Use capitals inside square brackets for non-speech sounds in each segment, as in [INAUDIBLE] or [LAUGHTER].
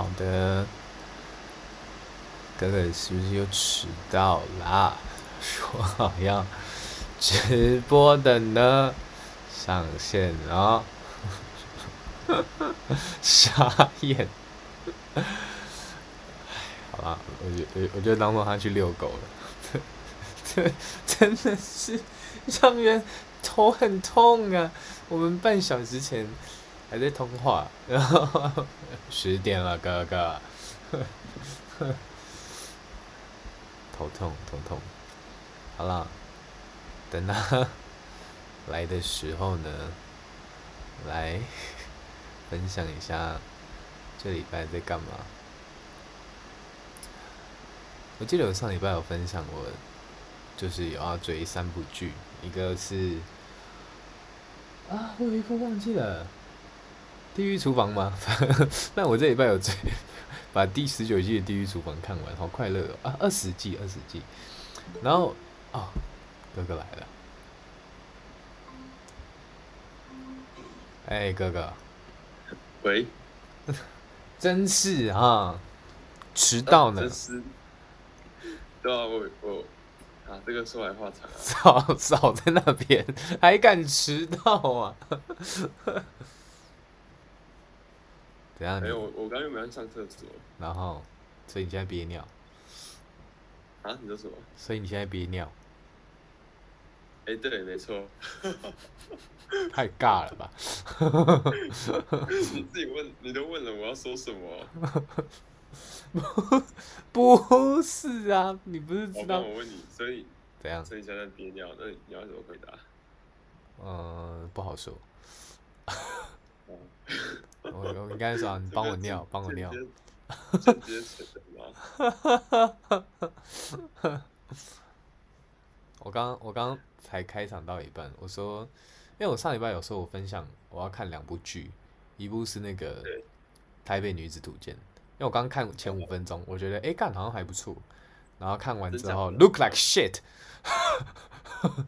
好的，哥哥是不是又迟到啦？说好要直播的呢，上线了，[LAUGHS] 傻眼。好吧，我觉我我就当做他去遛狗了。[LAUGHS] 真的是让人头很痛啊！我们半小时前还在通话，然 [LAUGHS] 后十点了，哥哥，[LAUGHS] 头痛头痛。好了，等他 [LAUGHS] 来的时候呢，来分享一下这礼拜在干嘛。我记得我上礼拜有分享过，就是有要追三部剧，一个是啊，我有一部忘记了，《地狱厨房》吗？[LAUGHS] 那我这礼拜有追，[LAUGHS] 把第十九季的《地狱厨房》看完，好快乐哦！啊，二十季，二十季，然后哦，哥哥来了，哎、欸，哥哥，喂，[LAUGHS] 真是啊，迟到呢。对啊，我我啊，这个说来话长啊。少少在那边，还敢迟到啊？怎样？没有，我我刚又没有上厕所。然后，所以你现在憋尿？啊？你说什么？所以你现在憋尿？哎，对，没错。[LAUGHS] 太尬了吧？[LAUGHS] 你自己问，你都问了，我要说什么？[LAUGHS] 不不是啊，你不是知道？我问你，所以怎样？所以现在憋尿，那你要怎么回答？嗯，不好说。我我应该说，你帮我尿，帮我尿。[LAUGHS] 我刚我刚才开场到一半，我说，因为我上礼拜有说我分享我要看两部剧，一部是那个《台北女子图鉴》。因为我刚看前五分钟，我觉得哎，干好像还不错。然后看完之后，look like shit，[LAUGHS]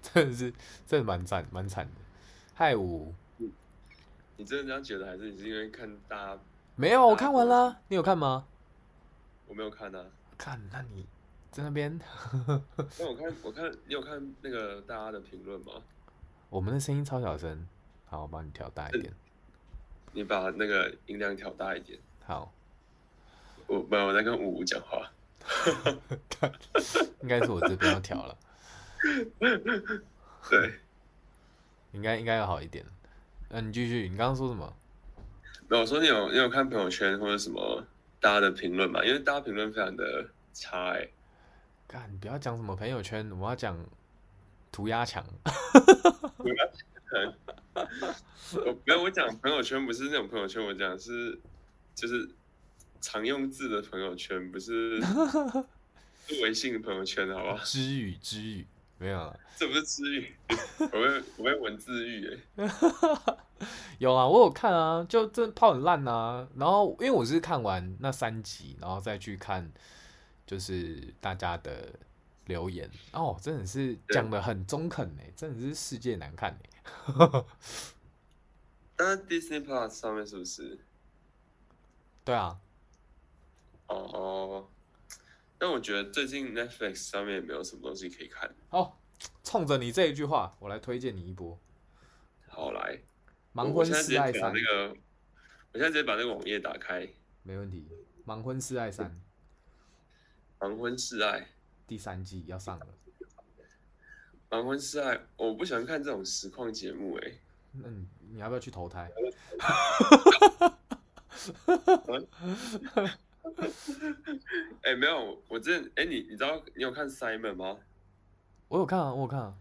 真的是真的蛮惨蛮惨的。害我，你真的这样觉得，还是你是因为看大家？没有，我看完了。你有看吗？我没有看啊。看，那你在那边？[LAUGHS] 那我看，我看你有看那个大家的评论吗？我们的声音超小声，好，我帮你调大一点。你把那个音量调大一点。好，我没有我在跟五五讲话。[LAUGHS] 应该是我这边要调了。[LAUGHS] 对，应该应该要好一点。那、啊、你继续，你刚刚说什么？没有，我说你有你有看朋友圈或者什么大家的评论吗？因为大家评论非常的差哎、欸。干，你不要讲什么朋友圈，我要讲涂鸦墙。[LAUGHS] 涂鸦墙。[LAUGHS] 我没有，我讲朋友圈不是那种朋友圈，我讲是就是常用字的朋友圈，不是 [LAUGHS] 微信的朋友圈，好不好？知语知语没有啊，这不是治愈，我会我会文字狱哎。[LAUGHS] 有啊，我有看啊，就这泡很烂啊。然后因为我是看完那三集，然后再去看就是大家的留言哦，真的是讲的很中肯哎，真的是世界难看哎。[LAUGHS] 那 Disney Plus 上面是不是？对啊。哦哦。但我觉得最近 Netflix 上面也没有什么东西可以看。好，冲着你这一句话，我来推荐你一波。好来。盲婚试爱三。那个，我现在直接把那个网页打开。没问题。盲婚试爱三。[LAUGHS] 盲婚试爱。第三季要上了。盲婚试爱，我不喜欢看这种实况节目哎。那你你要不要去投胎？[LAUGHS] [LAUGHS] 哎，没有，我之前哎，你你知道你有看 Simon 吗？我有看啊，我有看啊。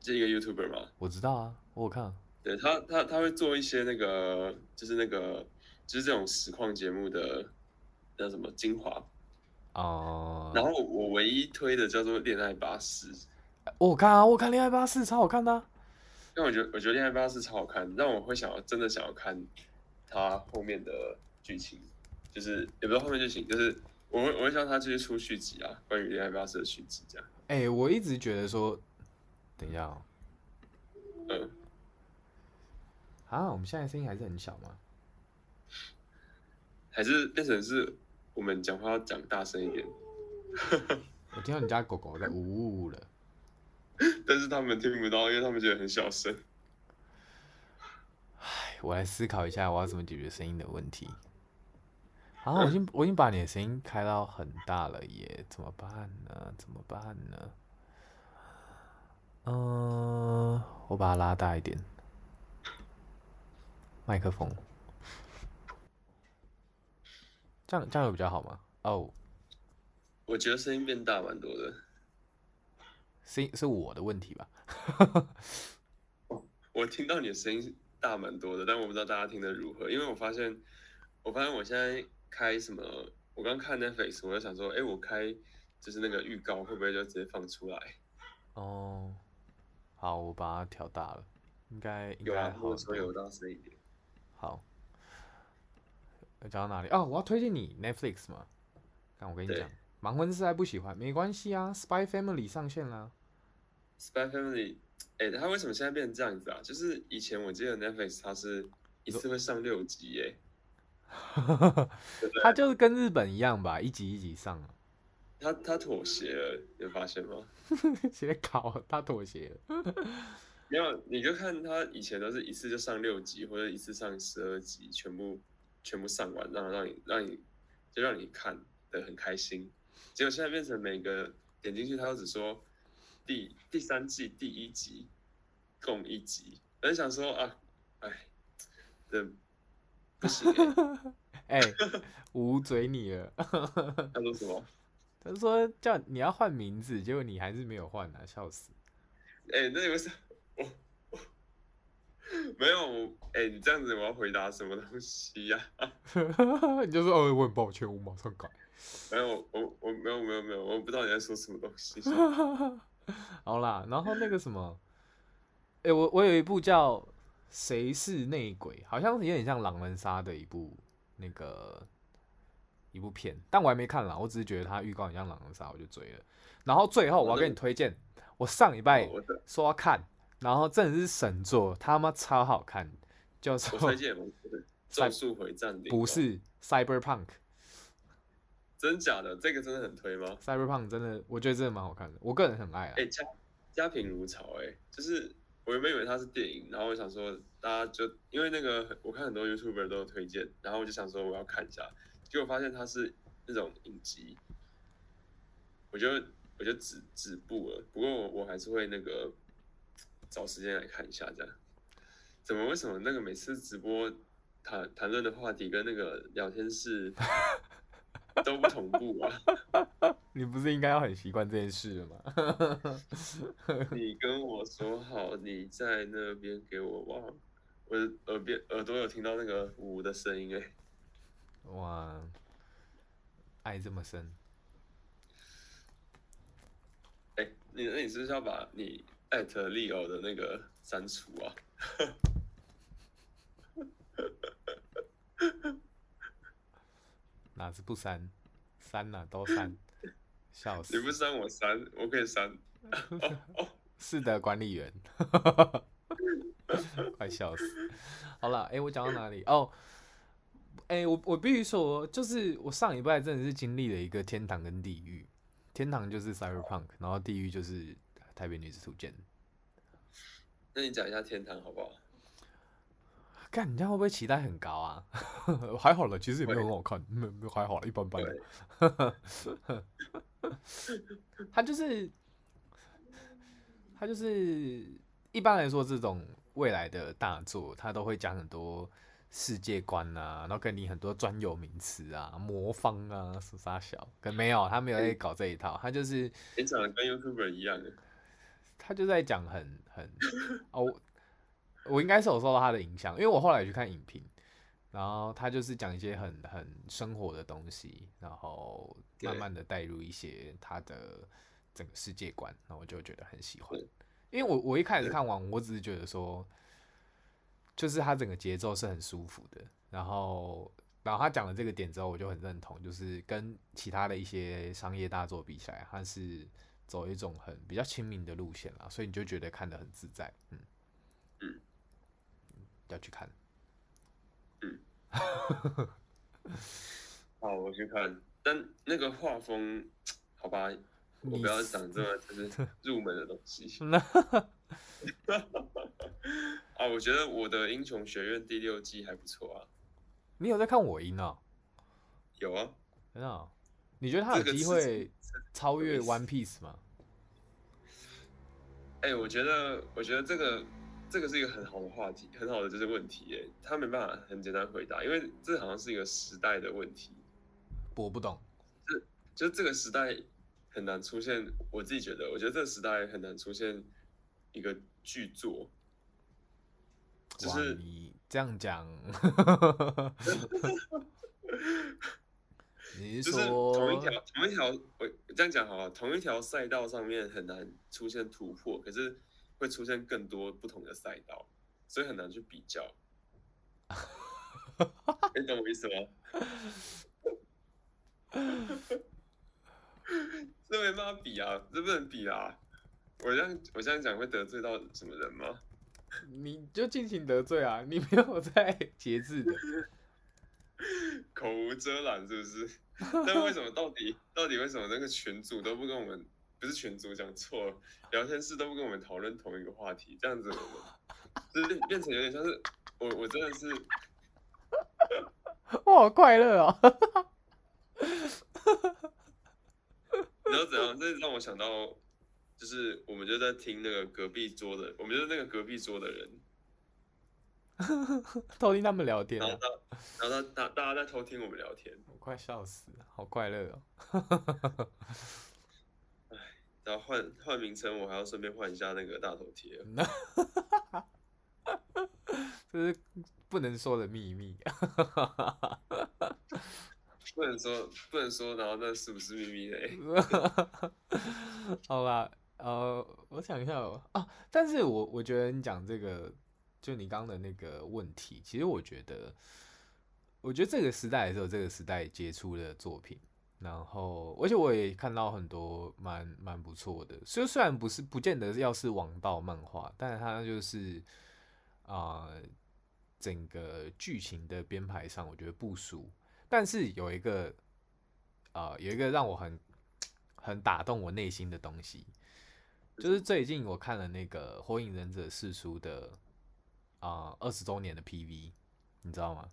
这一个 YouTuber 吗？我知道啊，我有看啊。对他，他他会做一些那个，就是那个，就是这种实况节目的叫什么精华哦。然后我唯一推的叫做《恋爱巴士》。我看啊，我看《恋爱巴士》超好看的，啊。因为我觉得，我觉得《恋爱巴士》超好看，让我会想要真的想要看它后面的剧情，就是也不知道后面剧情，就是我会我会希望他继续出续集啊，关于《恋爱巴士》的续集这样。哎、欸，我一直觉得说，等一下，喔，嗯，啊，我们现在声音还是很小吗？还是变成是我们讲话要讲大声一点？[LAUGHS] 我听到你家狗狗在呜呜了，[LAUGHS] 但是他们听不到，因为他们觉得很小声。唉，我来思考一下，我要怎么解决声音的问题。啊，我已经我已经把你的声音开到很大了耶，怎么办呢？怎么办呢？嗯、呃，我把它拉大一点，麦克风，这样这样有比较好吗？哦、oh，我觉得声音变大蛮多的，声音是我的问题吧？[LAUGHS] 我听到你的声音大蛮多的，但我不知道大家听得如何，因为我发现，我发现我现在。开什么？我刚看 Netflix，我就想说，哎、欸，我开就是那个预告，会不会就直接放出来？[LAUGHS] 哦，好，我把它调大了，应该应该有啊，我说有到声一点。好，讲到哪里？哦，我要推荐你 Netflix 嘛。看我跟你讲，盲婚是还不喜欢没关系啊，Spy Family 上线啦。Spy Family，哎、欸，它为什么现在变成这样子啊？就是以前我记得 Netflix 它是一次会上六集耶、欸。[LAUGHS] 他就是跟日本一样吧，一集一集上。他他妥协了，有发现吗？写考他妥协了。[LAUGHS] 没有，你就看他以前都是一次就上六集，或者一次上十二集，全部全部上完，让让你让你就让你看的很开心。结果现在变成每个点进去，他都只说第第三季第一集共一集，很想说啊，哎，这。不行哎、欸，捂嘴你了。他说什么？他说叫你要换名字，结果你还是没有换啊，笑死。哎、欸，那你为什么？我 [LAUGHS] 没有。哎、欸，你这样子，我要回答什么东西呀、啊？[LAUGHS] 你就说哦，我很抱歉，我马上改。没有，我我没有没有没有，我不知道你在说什么东西。[LAUGHS] 好啦，然后那个什么，哎、欸，我我有一部叫。谁是内鬼？好像有点像狼人杀的一部那个一部片，但我还没看啦。我只是觉得他预告很像狼人杀，我就追了。然后最后我要给你推荐，我上礼拜说要看，然后真的是神作，他妈超好看，叫做《咒术回战》不是 Cyberpunk，真假的？这个真的很推吗？Cyberpunk 真的，我觉得真的蛮好看的，我个人很爱啊。哎、欸，家家贫如潮、欸，哎，就是。我原本以为它是电影，然后我想说，大家就因为那个，我看很多 YouTuber 都有推荐，然后我就想说我要看一下，结果发现它是那种影集，我就我就止止步了。不过我我还是会那个找时间来看一下，这样。怎么为什么那个每次直播谈谈论的话题跟那个聊天室都不同步啊？[LAUGHS] 你不是应该要很习惯这件事了吗？[LAUGHS] [LAUGHS] 你跟我说好，你在那边给我忘，我的耳边耳朵有听到那个呜的声音哎。哇，爱这么深。哎、欸，你那你是不是要把你艾特利欧的那个删除啊？哪次不删？删了都删。笑死！你不删我删，我可以删。[LAUGHS] [LAUGHS] 是的，管理员，[LAUGHS] 快笑死！好了，哎、欸，我讲到哪里？哦，哎、欸，我我必须说，就是我上礼拜真的是经历了一个天堂跟地狱。天堂就是 Cyberpunk，然后地狱就是台北女子图鉴。那你讲一下天堂好不好？干，你这样会不会期待很高啊？[LAUGHS] 还好了，其实也没有很好看，[LAUGHS] 没没还好了，一般般。[LAUGHS] 他就是，他就是一般来说，这种未来的大作，他都会讲很多世界观啊，然后跟你很多专有名词啊、魔方啊、什么小，可没有，他没有在搞这一套，他就是你长得跟 YouTuber 一样的，他就在讲很很哦。我应该是有受到他的影响，因为我后来去看影评，然后他就是讲一些很很生活的东西，然后慢慢的带入一些他的整个世界观，然后我就觉得很喜欢。因为我我一开始看完，我只是觉得说，就是他整个节奏是很舒服的，然后然后他讲了这个点之后，我就很认同，就是跟其他的一些商业大作比起来，他是走一种很比较亲民的路线啦，所以你就觉得看得很自在，嗯嗯。要去看，嗯，[LAUGHS] 好，我去看。但那个画风，[TSK] 好吧，我不要讲这么 [LAUGHS] 就是入门的东西。[LAUGHS] 啊，我觉得我的英雄学院第六季还不错啊。你有在看我赢啊？有啊，真的？你觉得他有机会超越 One Piece 吗？哎、欸，我觉得，我觉得这个这个是一个很好的话题，很好的就是问题。耶，他没办法很简单回答，因为这好像是一个时代的问题。我不懂，就就这个时代很难出现。我自己觉得，我觉得这个时代很难出现一个巨作。就是你这样讲，[LAUGHS] 你是说就是同一条同一条，我这样讲好了，同一条赛道上面很难出现突破，可是会出现更多不同的赛道，所以很难去比较。[LAUGHS] 你懂我意思吗？[LAUGHS] 这没办法比啊，这不能比啊！我这样我这样讲会得罪到什么人吗？你就尽情得罪啊！你没有在节制的，[LAUGHS] 口无遮拦是不是？但为什么到底到底为什么那个群主都不跟我们，不是群主讲错了，聊天室都不跟我们讨论同一个话题？这样子我们 [LAUGHS] 就是变成有点像是我我真的是，我好快乐哦！你知道怎样？这让我想到。就是我们就在听那个隔壁桌的，我们就是那个隔壁桌的人，[LAUGHS] 偷听他们聊天，然后然后大大家在偷听我们聊天，我快笑死了，好快乐哦！[LAUGHS] 哎，然后换换名称，我还要顺便换一下那个大头贴，这是不能说的秘密，[LAUGHS] 不能说不能说，然后那是不是秘密嘞？[LAUGHS] 好吧。呃，我想一下哦，啊，但是我我觉得你讲这个，就你刚刚的那个问题，其实我觉得，我觉得这个时代也是有这个时代杰出的作品，然后而且我也看到很多蛮蛮不错的，虽虽然不是不见得要是王道漫画，但是它就是啊、呃，整个剧情的编排上，我觉得不俗，但是有一个啊、呃，有一个让我很很打动我内心的东西。就是最近我看了那个《火影忍者》四出的啊二十周年的 PV，你知道吗？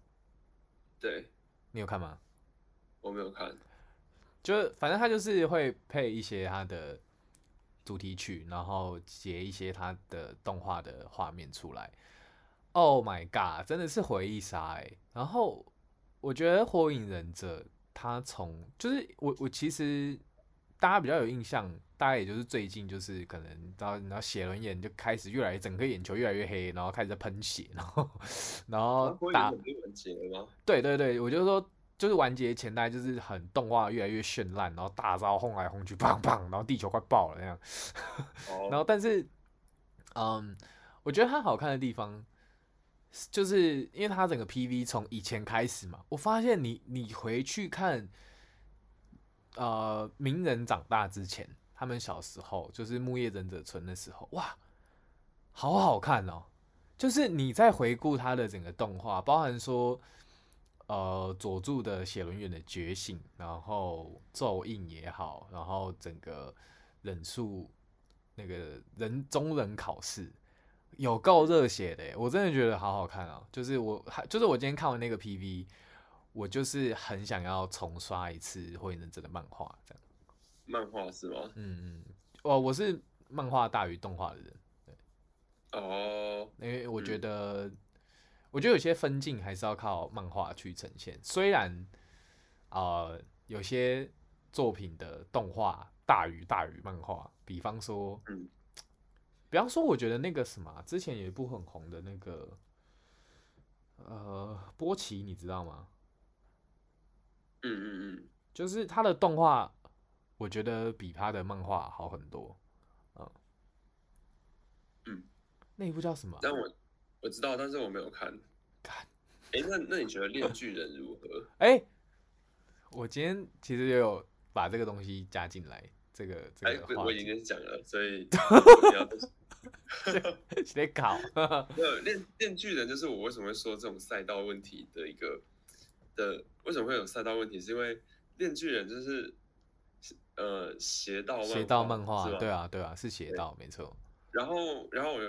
对，你有看吗？我没有看，就反正他就是会配一些他的主题曲，然后截一些他的动画的画面出来。Oh my god，真的是回忆杀哎！然后我觉得《火影忍者》他从就是我我其实大家比较有印象。大概也就是最近，就是可能然后然后写轮眼就开始越来越整个眼球越来越黑，然后开始在喷血，然后然后打？对对对，我就说就是完结前代就是很动画越来越绚烂，然后大招轰来轰去，砰砰，然后地球快爆了那样。[LAUGHS] 然后但是，嗯，我觉得它好看的地方，就是因为它整个 PV 从以前开始嘛，我发现你你回去看，呃，鸣人长大之前。他们小时候就是木叶忍者村的时候，哇，好好看哦！就是你在回顾他的整个动画，包含说，呃，佐助的写轮眼的觉醒，然后咒印也好，然后整个忍术那个人中忍考试，有够热血的，我真的觉得好好看啊！就是我还就是我今天看完那个 PV，我就是很想要重刷一次火影忍者的漫画，这样。漫画是吗？嗯嗯，哦，我是漫画大于动画的人，对。哦，因为我觉得，嗯、我觉得有些分镜还是要靠漫画去呈现。虽然，呃，有些作品的动画大于大于漫画，比方说，嗯，[TSK] 比方说，我觉得那个什么，之前有一部很红的那个，呃，波奇，你知道吗？嗯嗯嗯，就是他的动画。我觉得比他的漫画好很多，嗯，嗯，那一部叫什么？但我我知道，但是我没有看。看，哎，那那你觉得《链巨人》如何？[LAUGHS] 哎，我今天其实也有把这个东西加进来，这个这个话我已经讲了，所以 [LAUGHS] 得 [LAUGHS] 搞。没有《链链锯人》就是我为什么会说这种赛道问题的一个的为什么会有赛道问题，是因为链巨人就是呃邪道邪道漫画，对啊对啊是邪道没错。然后然后我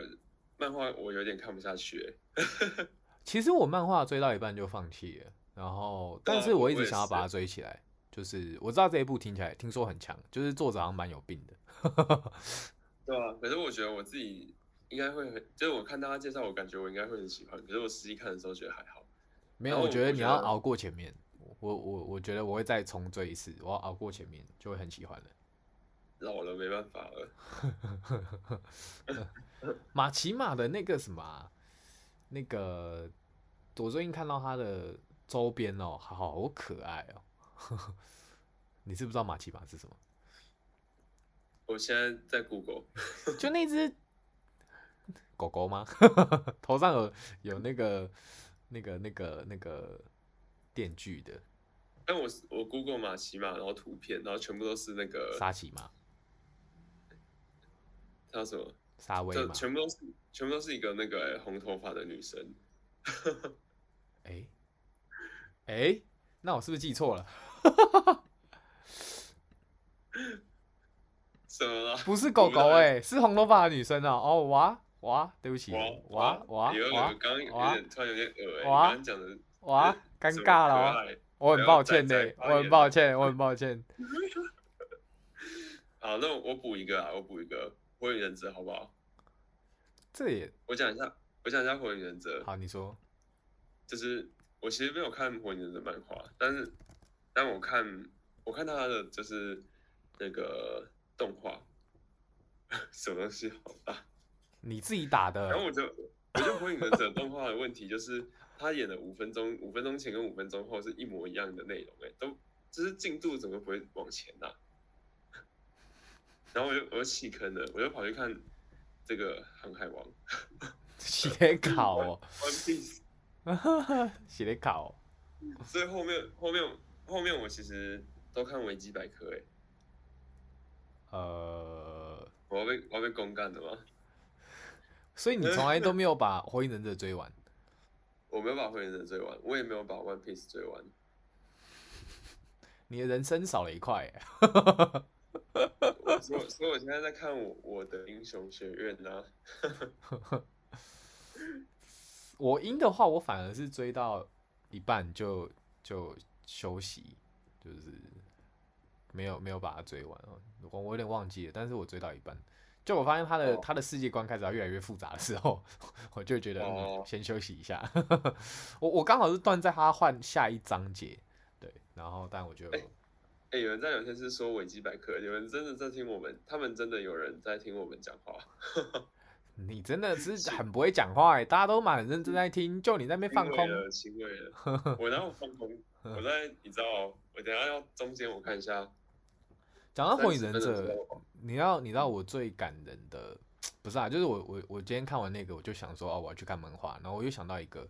漫画我有点看不下去，[LAUGHS] 其实我漫画追到一半就放弃了，然后但是我一直想要把它追起来。就是我知道这一部听起来听说很强，就是作者好像蛮有病的，对啊。可是我觉得我自己应该会很，就是我看大家介绍，我感觉我应该会很喜欢。可是我实际看的时候觉得还好。没有，我觉得你要熬过前面。我我我觉得我会再重追一次，我要熬过前面就会很喜欢了。老了没办法了。[LAUGHS] 马奇马的那个什么、啊，那个我最近看到他的周边哦，好可爱哦。[LAUGHS] 你知不知道马奇马是什么？我现在在 Google，就那只狗狗吗？[LAUGHS] 头上有有那个那个那个那个电锯的。但我我 Google 马奇马，然后图片，然后全部都是那个沙琪玛。叫什么？沙威玛。全部都是全部都是一个那个、欸、红头发的女生。[LAUGHS] 哎哎、那我是不是记错了？[LAUGHS] 什么了？不是狗狗哎、欸，是红头发的女生啊！哦哇哇，对不起，哇哇哇，刚刚有点突然有点恶刚刚讲的哇，尴尬了哦，我很抱歉呢，我很抱歉，我很抱歉。[LAUGHS] 好，那我补一个啊，我补一个火影忍者好不好？这也，我讲一下，我讲一下火影忍者。好，你说，就是我其实没有看火影忍者漫画，但是。但我看，我看他的就是那个动画，[LAUGHS] 什么东西好大？你自己打的。然后我就，我就火影忍者动画的问题就是，他演的五分钟，五分钟前跟五分钟后是一模一样的内容，哎，都就是进度怎么不会往前呐、啊？然后我就我就弃坑了，我就跑去看这个《航海王》，[LAUGHS] [LAUGHS] 写考哦，One Piece，写的考，所以后面后面。后面我其实都看维基百科诶，呃，我要被我要被公干的吗？[LAUGHS] 所以你从来都没有把火影忍者追完？我没有把火影忍者追完，我也没有把 One Piece 追完。你的人生少了一块所以，所以我现在在看我我的英雄学院呢、啊。[LAUGHS] 我英的话，我反而是追到一半就就。休息就是没有没有把它追完哦，我我有点忘记了，但是我追到一半，就我发现他的、oh. 他的世界观开始要越来越复杂的时候，[LAUGHS] 我就觉得、嗯 oh. 先休息一下。[LAUGHS] 我我刚好是断在他换下一章节，对，然后但我就欸，有人在聊天是说维基百科，有人真的在听我们，他们真的有人在听我们讲话。[LAUGHS] 你真的是很不会讲话哎，大家都蛮认真在听，就你在那边放空。欣慰了，[LAUGHS] 我然后放空。我在，你知道，我等下要中间我看一下。讲到火影忍者，你要你知道我最感人的，不是啊，就是我我我今天看完那个，我就想说哦，我要去看漫画，然后我又想到一个，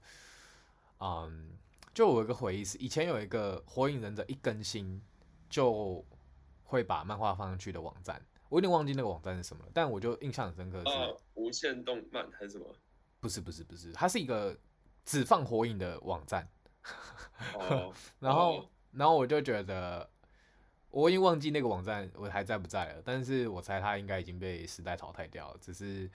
嗯，就我有一个回忆是以前有一个火影忍者一更新就会把漫画放上去的网站，我有点忘记那个网站是什么了，但我就印象很深刻是、呃、无限动漫还是什么？不是不是不是，它是一个只放火影的网站。哦，[LAUGHS] 然后，然后我就觉得，我已经忘记那个网站我还在不在了，但是我猜它应该已经被时代淘汰掉了。只是，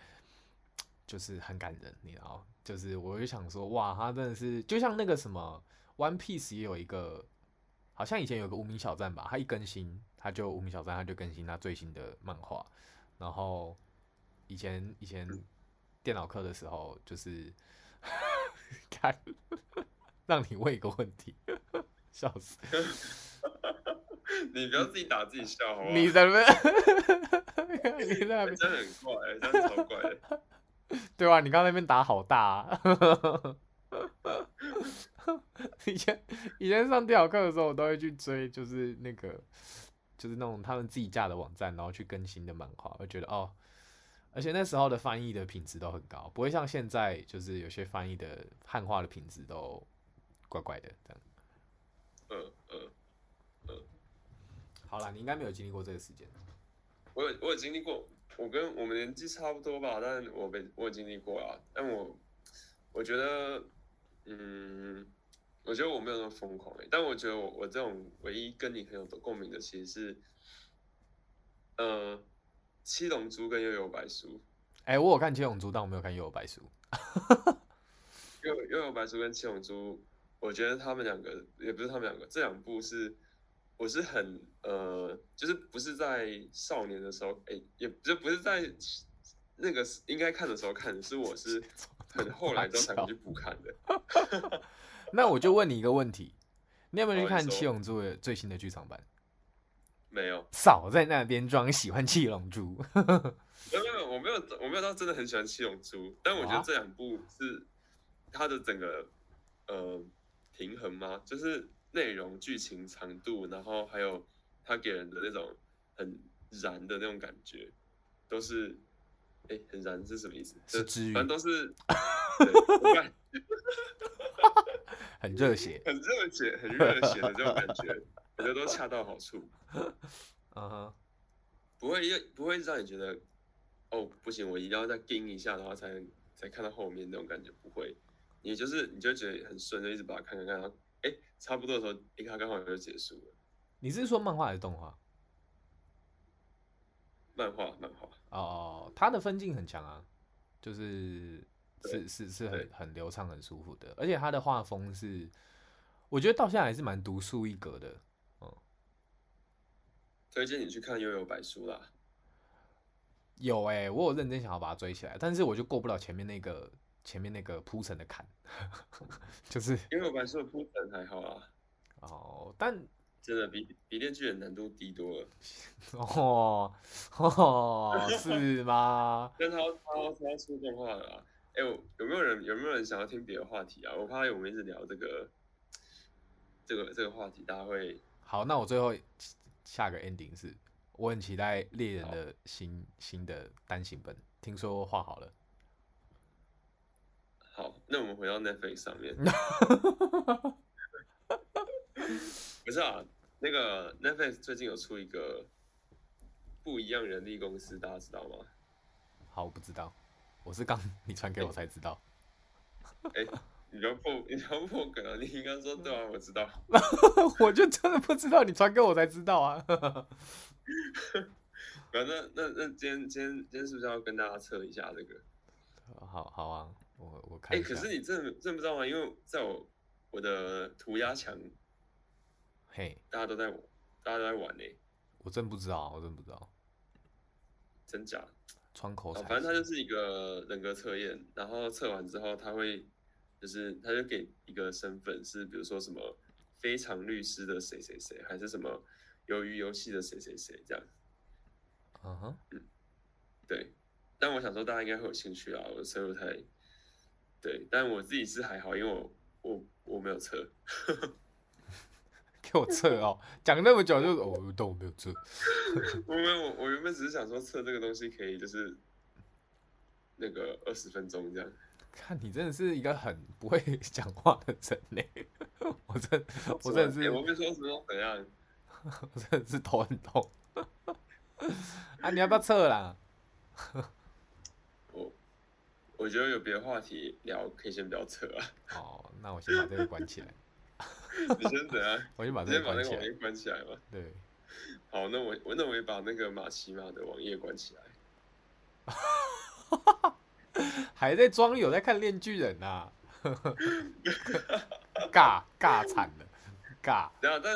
就是很感人，你知道，就是我就想说，哇，他真的是就像那个什么，One Piece 也有一个，好像以前有个无名小站吧，他一更新，他就无名小站，他就更新他最新的漫画。然后，以前以前电脑课的时候，就是 [LAUGHS] 看。让你问一个问题，笑死！你不要自己打自己笑好不好？你在那边，[LAUGHS] 你在那边真的很怪，真的超怪的。[LAUGHS] 对吧？你刚刚那边打好大啊！[LAUGHS] 以前以前上电脑课的时候，我都会去追，就是那个，就是那种他们自己架的网站，然后去更新的漫画。我觉得哦，而且那时候的翻译的品质都很高，不会像现在，就是有些翻译的汉化的品质都。怪怪的，这样。嗯嗯嗯。好了，你应该没有经历过这个时间。我有，我有经历过。我跟我们年纪差不多吧，但我被我有经历过啊。但我我觉得，嗯，我觉得我没有那么疯狂哎、欸，但我觉得我我这种唯一跟你很有共鸣的，其实是，呃，七龙珠跟幽游白书。哎、欸，我有看七龙珠，但我没有看幽游白书。幽幽游白书跟七龙珠，我觉得他们两个也不是他们两个，这两部是我是很呃，就是不是在少年的时候，哎、欸，也就不是在那个应该看的时候看的，是我是 [LAUGHS] 很后来之后才会去补看的。[LAUGHS] 那我就问你一个问题，你有没有去看七龙珠的最新的剧场版？没有。少在那边装喜欢七龙珠。没有没有，我没有我没有到真的很喜欢七龙珠，但我觉得这两部是它的整个呃平衡吗？就是内容、剧情、长度，然后还有它给人的那种很燃的那种感觉，都是哎很燃是什么意思？是治愈，反正都是。[LAUGHS] [LAUGHS] 很热血，[LAUGHS] 很热血，很热血的这种感觉，我觉得都恰到好处。嗯哼，不会，不会让你觉得，哦，不行，我一定要再盯一下，然后才才看到后面那种感觉，不会。你就是，你就觉得很顺，就一直把它看看看，然后，哎，差不多的时候，一看刚好就结束了。你是说漫画还是动画？漫画，漫画。哦，它的分镜很强啊，就是。是是是很很流畅很舒服的，而且他的画风是，我觉得到现在还是蛮独树一格的，嗯。推荐你去看《悠悠白书》啦。有哎、欸，我有认真想要把它追起来，但是我就过不了前面那个前面那个铺陈的坎，[LAUGHS] 就是《幽游白书》的铺陈还好啊。哦，但真的比比《链锯人》难度低多了。[LAUGHS] 哦 [LAUGHS] 哦，是吗？[LAUGHS] 但他他他出动画了啊。哎、欸，有没有人有没有人想要听别的话题啊？我怕我们一直聊这个这个这个话题，大家会好。那我最后下个 ending 是，我很期待猎人的新新的单行本，听说画好了。好，那我们回到 Netflix 上面。不是啊，那个 Netflix 最近有出一个不一样人力公司，大家知道吗？好，我不知道。我是刚你传给我才知道。哎、欸，你要破 [LAUGHS] 你要破梗啊！你应该说对啊，我知道。[LAUGHS] 我就真的不知道，你传给我才知道啊。[LAUGHS] 反正那那今天今天今天是不是要跟大家测一下这个？好好啊，我我看。哎、欸，可是你真的真的不知道吗？因为在我我的涂鸦墙，嘿，大家都在大家都在玩呢、欸。我真不知道，我真不知道，真假？窗口，反正他就是一个人格测验，然后测完之后，他会就是他就给一个身份，是比如说什么非常律师的谁谁谁，还是什么鱿鱼游戏的谁谁谁这样。嗯哼，嗯，对。但我想说大家应该会有兴趣啊，我测不太对，但我自己是还好，因为我我我没有测。给我测哦，讲那么久就哦，但我没有测。[LAUGHS] 我没有，我原本只是想说测这个东西可以就是那个二十分钟这样。看你真的是一个很不会 [LAUGHS] 讲话的人呢，[LAUGHS] 我真我真的是，我没说什么怎样，我真的是头很痛。啊，你要不要测啦？我我觉得有别的话题聊，可以先不要测啊。哦，那我先把这个关起来。[LAUGHS] 你先等下？我先把这个网页关起来吧。对，好，那我我那我也把那个马奇马的网页关起来。[LAUGHS] 还在装有在看《链锯人》啊？[LAUGHS] 尬尬惨了，尬。然后，但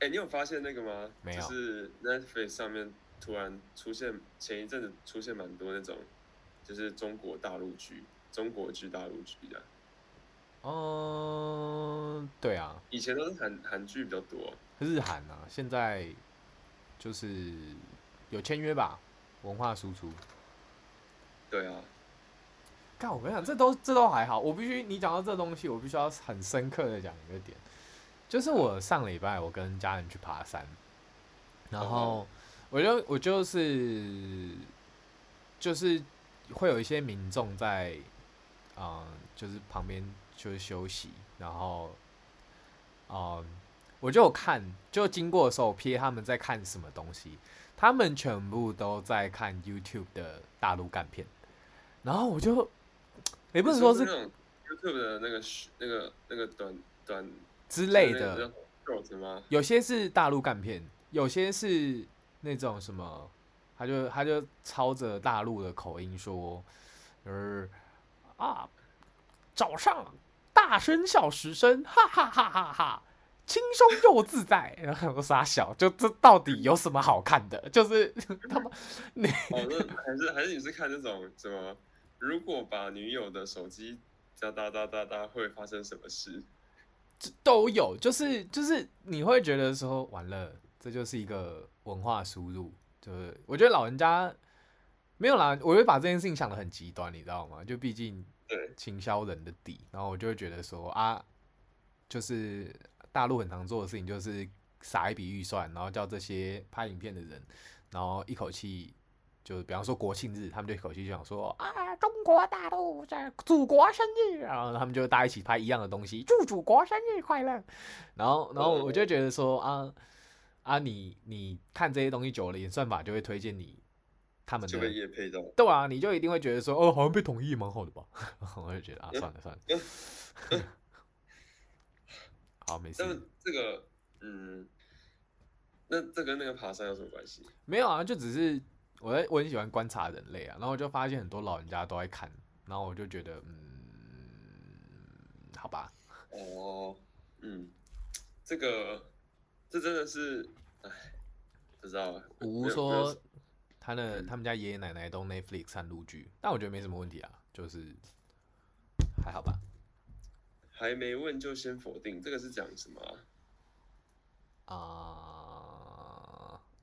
哎、欸，你有发现那个吗？没有。就是 Netflix 上面突然出现，前一阵子出现蛮多那种，就是中国大陆剧、中国剧、大陆剧的。嗯，对啊，以前都是韩韩剧比较多，日韩啊，现在就是有签约吧，文化输出。对啊，干，我跟你讲，这都这都还好，我必须你讲到这东西，我必须要很深刻的讲一个点，就是我上礼拜我跟家人去爬山，然后我就我就是就是会有一些民众在，嗯，就是旁边。就是休息，然后，嗯，我就看，就经过的时候，瞥他们在看什么东西，他们全部都在看 YouTube 的大陆干片，然后我就，也不能说是，是 YouTube 的那个那个那个短短之类的。有些是大陆干片，有些是那种什么，他就他就操着大陆的口音说，就是啊，早上大声笑十声，哈哈哈哈哈，轻松又自在。然后我傻笑，就这到底有什么好看的？就是他妈你哦，那还是还是你是看那种什么？如果把女友的手机哒哒哒哒哒，会发生什么事？都有，就是就是你会觉得说完了，这就是一个文化输入。就是我觉得老人家没有啦，我会把这件事情想的很极端，你知道吗？就毕竟行销人的底，然后我就会觉得说啊，就是大陆很常做的事情，就是撒一笔预算，然后叫这些拍影片的人，然后一口气。就比方说国庆日，他们就一口气就想说啊，中国大陆在祖国生日，然后他们就大家一起拍一样的东西，祝祖国生日快乐。然后，然后我就觉得说啊啊，你你看这些东西久了，演算法就会推荐你他们的，对啊，你就一定会觉得说哦，好像被统一蛮好的吧？[LAUGHS] 我就觉得啊，算了算了，[LAUGHS] 好没事。但这个嗯，那这跟那个爬山有什么关系？没有啊，就只是。我我很喜欢观察人类啊，然后我就发现很多老人家都在看，然后我就觉得，嗯，好吧。哦，嗯，这个这真的是，哎，不知道。吴说他的他们家爷爷奶奶都 Netflix 看陆剧，但我觉得没什么问题啊，就是还好吧。还没问就先否定，这个是讲什么啊？啊，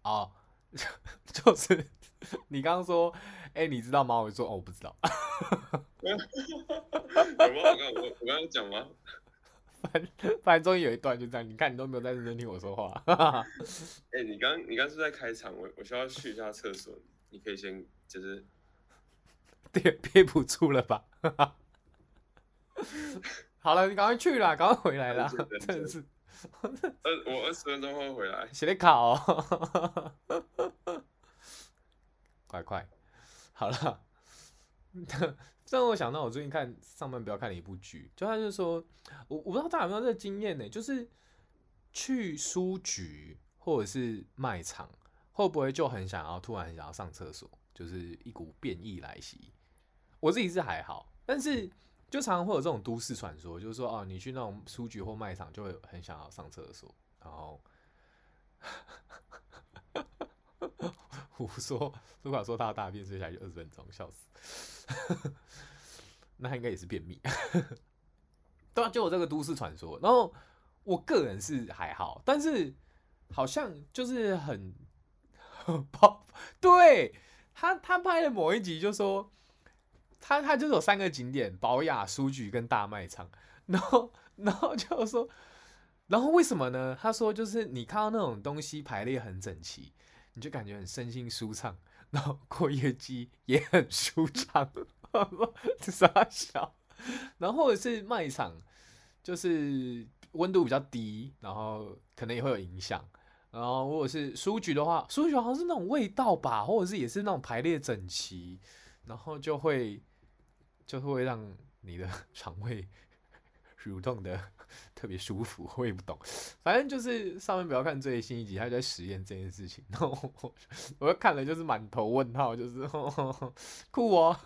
哦，[LAUGHS] 就是。你刚刚说，哎、欸，你知道吗？我就说，哦，我不知道。[LAUGHS] 有吗？我刚我我刚刚讲吗？反 [LAUGHS] 反正终于有一段就这样，你看你都没有在认真听我说话。[LAUGHS] 哎、欸，你刚你刚是在开场，我我需要去一下厕所，你可以先就是 [LAUGHS] 憋憋不住了吧？好了，你赶快去了，赶快回来了，真的是。二我二十分钟后回来。写的考、哦。快快，好了。[LAUGHS] 这让我想到，我最近看上班不要看了一部剧，就他就说，我我不知道大家有没有这个经验呢？就是去书局或者是卖场，会不会就很想要突然想要上厕所，就是一股便意来袭。我自己是还好，但是就常常会有这种都市传说，就是说哦，你去那种书局或卖场就会很想要上厕所，然后。胡说，如果说他大便，睡下来就二十分钟，笑死。[LAUGHS] 那应该也是便秘。[LAUGHS] 对啊，就有这个都市传说。然后我个人是还好，但是好像就是很，[LAUGHS] 宝，对他他拍的某一集就说，他他就是有三个景点：宝雅、书局跟大卖场。然后然后就说，然后为什么呢？他说就是你看到那种东西排列很整齐。你就感觉很身心舒畅，然后过夜机也很舒畅，[LAUGHS] 傻小。然后或者是卖场，就是温度比较低，然后可能也会有影响。然后如果是书局的话，书局好像是那种味道吧，或者是也是那种排列整齐，然后就会就会让你的 [LAUGHS] 肠胃 [LAUGHS] 蠕动的。特别舒服，我也不懂，反正就是上面不要看最新一集，他就在实验这件事情，然后我我看了就是满头问号，就是呵 [LAUGHS] 呵酷哦，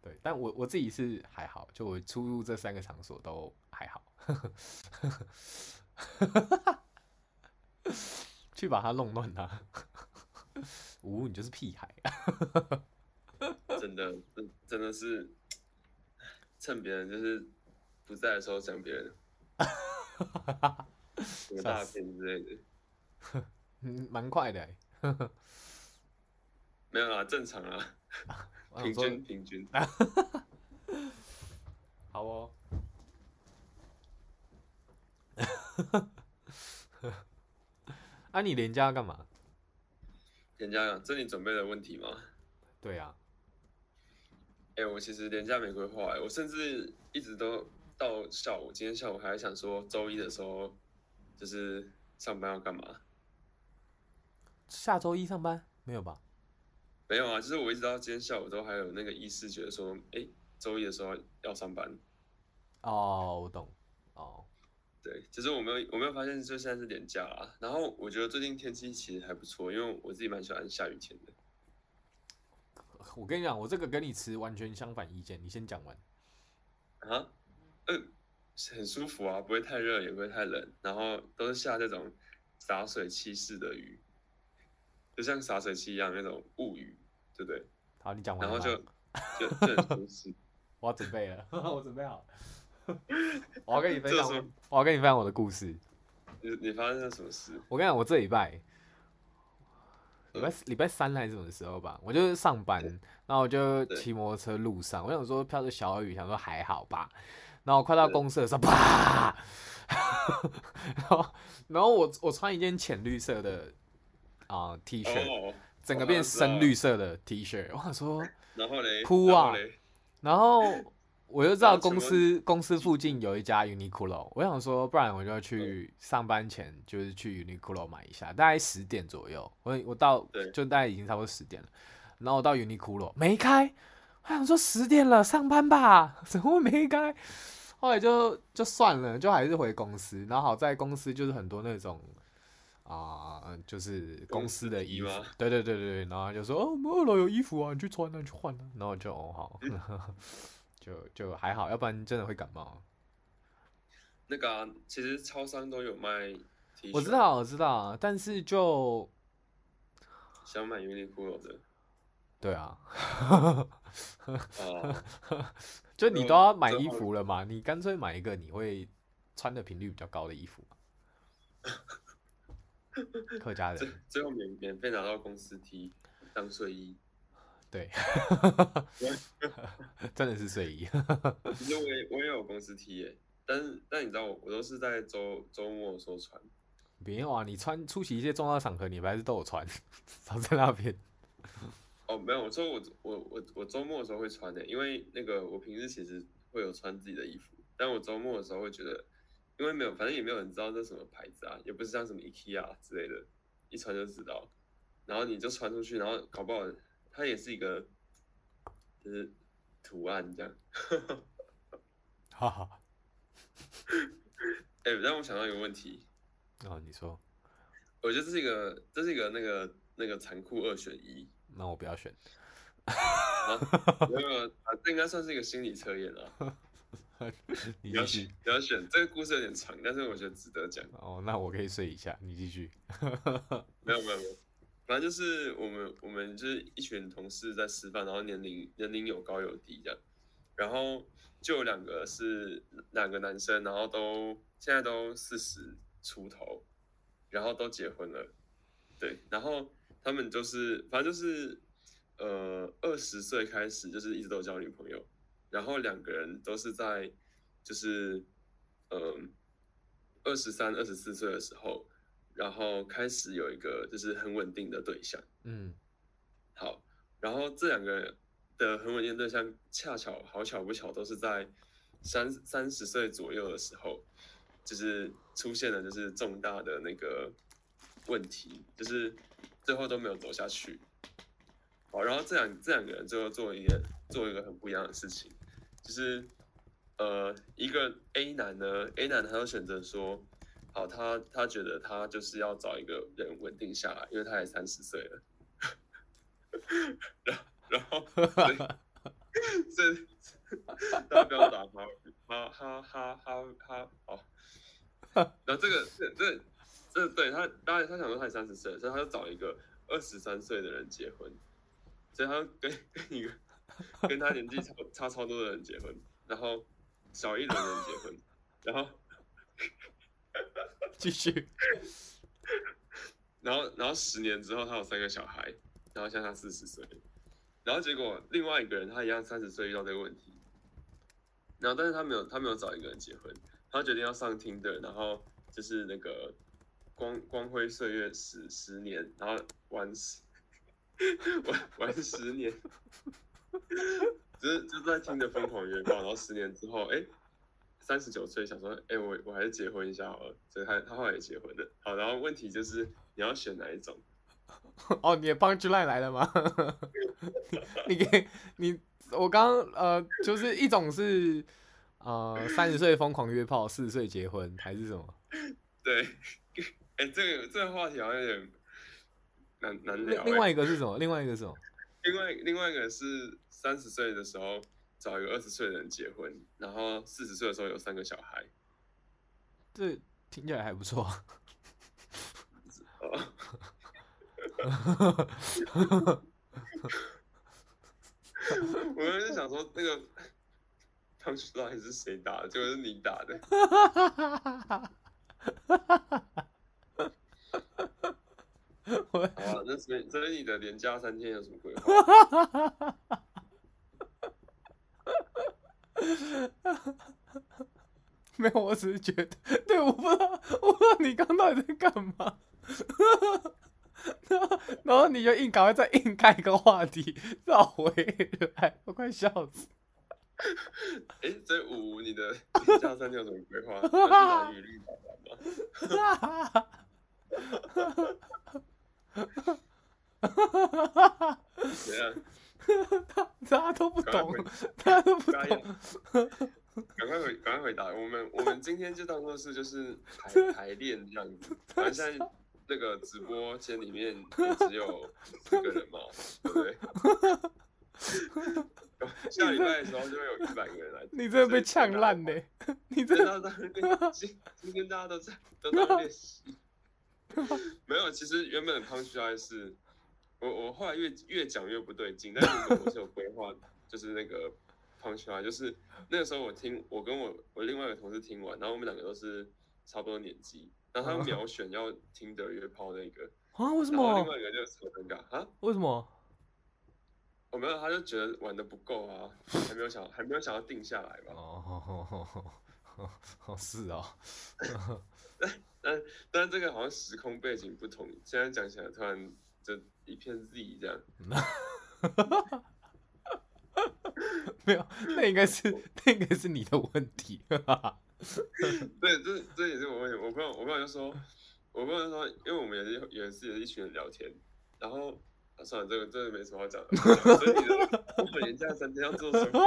对，但我我自己是还好，就我出入这三个场所都还好，[LAUGHS] 去把它弄乱它，呜、哦，你就是屁孩，真的，真真的是 [SIGHS] 趁别人就是。不在的时候讲别人，[LAUGHS] 什么大片之类的，嗯，[LAUGHS] 蛮快的，[LAUGHS] 没有啦，正常啊，平均平均，好哦，啊，你连假干嘛？连假，这你准备的问题吗？对呀、啊，哎、欸，我其实连假没规划，我甚至一直都。到下午，今天下午还想说周一的时候，就是上班要干嘛？下周一上班没有吧？没有啊，就是我一直到今天下午都还有那个意识，觉得说，哎、欸，周一的时候要上班。哦，我懂。哦，对，其实我没有我没有发现，就现在是连假啊。然后我觉得最近天气其实还不错，因为我自己蛮喜欢下雨天的。我跟你讲，我这个跟你持完全相反意见。你先讲完。啊？嗯、呃，很舒服啊，不会太热，也不会太冷，然后都是下这种洒水器式的雨，就像洒水器一样那种雾雨，对不对？好，你讲完。然后就 [LAUGHS] 就就很舒适。[LAUGHS] 我要准备了，[LAUGHS] 我准备好了。我要跟你分享，我要跟你分享我的故事。你你发生了什么事？我跟你讲，我这礼拜。礼拜礼拜三还是什么时候吧，我就是上班，然后我就骑摩托车路上，我想说飘着小雨，想说还好吧，然后快到公司的时候，啪，[LAUGHS] 然后然后我我穿一件浅绿色的啊、呃、T 恤，整个变深绿色的 T 恤，我想说，然后嘞，哭啊，然后。我就知道公司公司附近有一家 Uniqlo，我想说，不然我就去上班前就是去 Uniqlo 买一下，大概十点左右，我我到就大概已经差不多十点了，然后我到 Uniqlo 没开，我想说十点了上班吧，[LAUGHS] 怎么会没开？后来就就算了，就还是回公司，然后好在公司就是很多那种啊、呃，就是公司的衣服，对对对对，然后就说哦，我们二楼有衣服啊，你去穿啊，你去换啊，然后就哦好。嗯 [LAUGHS] 就就还好，要不然真的会感冒。那个啊，其实超商都有卖。我知道，我知道，但是就想买 Uniqlo 的。对啊。哦。[LAUGHS] 就你都要买衣服了嘛？你干脆买一个你会穿的频率比较高的衣服。客家 [LAUGHS] 人。最后免免费拿到公司 T 当睡衣。对，[LAUGHS] 真的是睡衣。其实我也我也有公司 T 耶，但是但你知道我我都是在周周末的时候穿。没有啊，你穿出席一些重要场合，你还是都有穿，藏在那边。哦，没有，我说我我我我周末的时候会穿的，因为那个我平时其实会有穿自己的衣服，但我周末的时候会觉得，因为没有，反正也没有人知道这是什么牌子啊，也不是像什么 IKEA 之类的，一穿就知道，然后你就穿出去，然后搞不好。它也是一个，就是图案这样，哈哈。哎，让我想到一个问题。哦，你说。我觉得这是一个，这是一个那个那个残酷二选一。那我不要选。[LAUGHS] 没有，啊，这应该算是一个心理测验了。[LAUGHS] 你要选，你要选，这个故事有点长，但是我觉得值得讲。哦，那我可以睡一下，你继续。[LAUGHS] 没有没有没有。反正就是我们，我们就是一群同事在吃饭，然后年龄年龄有高有低这样，然后就有两个是两个男生，然后都现在都四十出头，然后都结婚了，对，然后他们就是反正就是呃二十岁开始就是一直都有交女朋友，然后两个人都是在就是嗯二十三、二十四岁的时候。然后开始有一个就是很稳定的对象，嗯，好，然后这两个的很稳定的对象，恰巧好巧不巧都是在三三十岁左右的时候，就是出现了就是重大的那个问题，就是最后都没有走下去。好，然后这两这两个人最后做一个做一个很不一样的事情，就是呃一个 A 男呢，A 男他就选择说。好，他他觉得他就是要找一个人稳定下来，因为他也三十岁了。然 [LAUGHS] 然后，[LAUGHS] 所以，所以 [LAUGHS] 大家不要打他，哈哈哈哈哈。好，然后这个这这这对他，当然他想说他也三十岁，所以他就找一个二十三岁的人结婚，所以他跟跟一个跟他年纪差差超多的人结婚，然后小一轮的人结婚，然后。[LAUGHS] 继续，然后，然后十年之后，他有三个小孩，然后像他四十岁，然后结果另外一个人他一样三十岁遇到这个问题，然后但是他没有他没有找一个人结婚，他决定要上 Tinder，然后就是那个光光辉岁月十十年，然后玩十 [LAUGHS] 玩玩十年，就是就在 Tinder 疯狂约炮，然后十年之后，哎。三十九岁，想说，哎、欸，我我还是结婚一下好了，所以他他后来也结婚了。好，然后问题就是你要选哪一种？[LAUGHS] 哦，你的 punchline 来了吗？[LAUGHS] 你给你，我刚刚呃，就是一种是呃，三十岁疯狂约炮，四十岁结婚，还是什么？对，哎、欸，这个这个话题好像有点难难聊、欸。另外一个是什么？另外一个是什么？[LAUGHS] 另外另外一个是三十岁的时候找一个二十岁的人结婚，然后四十岁的时候有三个小孩。这听起来还不错。哦。[LAUGHS] 我刚才想说那个。不知道还是谁打的，就是你打的。[LAUGHS] [LAUGHS] 好啊，那所以所以你的连假三天有什么规划？[LAUGHS] 没有，我只是觉得，对，我不知道，我不知道你刚到底在干嘛。然后，然后你就硬赶快再硬开一个话题绕回来，我快笑死。[LAUGHS] 哎，这五五，你的连假三天有什么规划？去哪里绿岛玩吗？哈哈哈哈哈哈哈！怎样？他大家都不懂，大家都不懂。赶快回，赶快回答。我们我们今天就当做是就是排 [LAUGHS] 排练这样子。反正现在那个直播间里面也只有四个人嘛，对不对？下礼拜的时候就会有一百个人来。你真的被呛烂呢！你真的今今天大家都在都在练习。没有，其实原本的 punchline 是，我我后来越越讲越不对劲，但是我是有规划，就是那个 punchline，就是那个时候我听我跟我我另外一个同事听完，然后我们两个都是差不多年纪，然后他们秒选要听的约炮那个啊？为什么？另外一个就超尴尬啊？为什么？我没有，他就觉得玩的不够啊，还没有想，还没有想要定下来吧。哦，哦，是哦。但但但这个好像时空背景不同，现在讲起来突然就一片 Z 这样。[LAUGHS] 没有，那应该是那应该是你的问题。[LAUGHS] 对，这这也是我问题。我朋友我朋友就说，我朋友就说，因为我们也是也是也是一群人聊天，然后。啊、算了，这个这个没什么好讲的。[LAUGHS] 所以你的我们连假三天要做什么？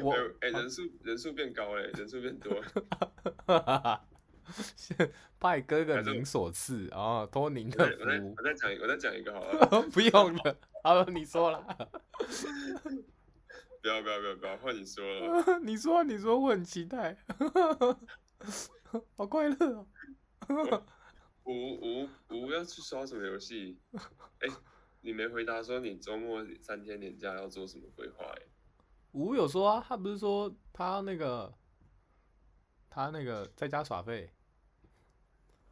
我哎、欸，人数人数变高哎，人数变多。[LAUGHS] 拜哥哥您所赐啊，托您的福。我再讲，我再讲一个好了。[LAUGHS] 不用了，好了，你说了。不要不要不要不要，换你说了。[LAUGHS] 你说你说，我很期待。好快乐哦！五五五要去刷什么游戏？哎、欸，你没回答说你周末三天连假要做什么规划？哎，五有说啊，他不是说他那个他那个在家耍废？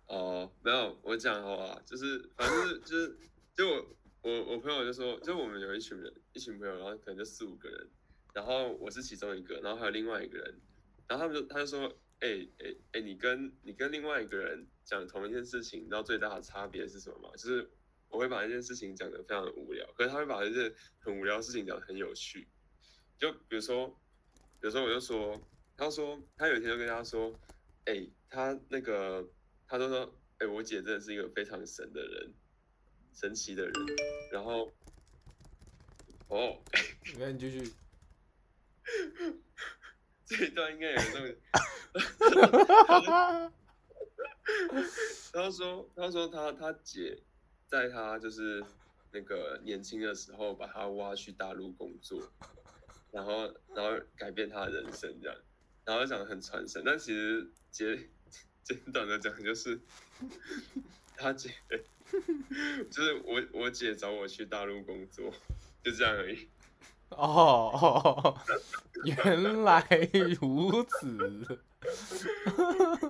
哦，没有，我讲好啊，就是反正就是 [LAUGHS] 就我我我朋友就说，就我们有一群人，一群朋友，然后可能就四五个人，然后我是其中一个，然后还有另外一个人，然后他们就他就说。哎哎哎，你跟你跟另外一个人讲同一件事情，你知道最大的差别是什么吗？就是我会把一件事情讲得非常的无聊，可是他会把一件很无聊的事情讲得很有趣。就比如说，有时候我就说，他说他有一天就跟他说，哎，他那个他就说，哎，我姐真的是一个非常神的人，神奇的人。然后，哦，你看你继续。[LAUGHS] 这一段应该有那个，[LAUGHS] 他说，他说他他姐在他就是那个年轻的时候把他挖去大陆工作，然后然后改变他的人生这样，然后讲得很传神，但其实简简短的讲就是他姐就是我我姐找我去大陆工作，就这样而已。哦哦，原来如此。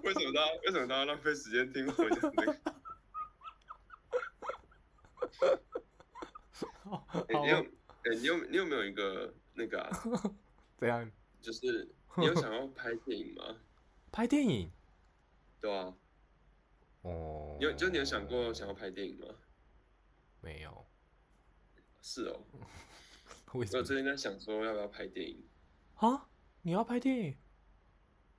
为什么大家为什么大家浪费时间听我讲这个？你 [LAUGHS] 有哎、欸，你有你有没有一个那个啊？[LAUGHS] 怎样？就是你有想要拍电影吗？[LAUGHS] 拍电影？对啊。哦。有就你有想过想要拍电影吗？没有。是哦。[LAUGHS] 我最近在想说要不要拍电影啊？你要拍电影？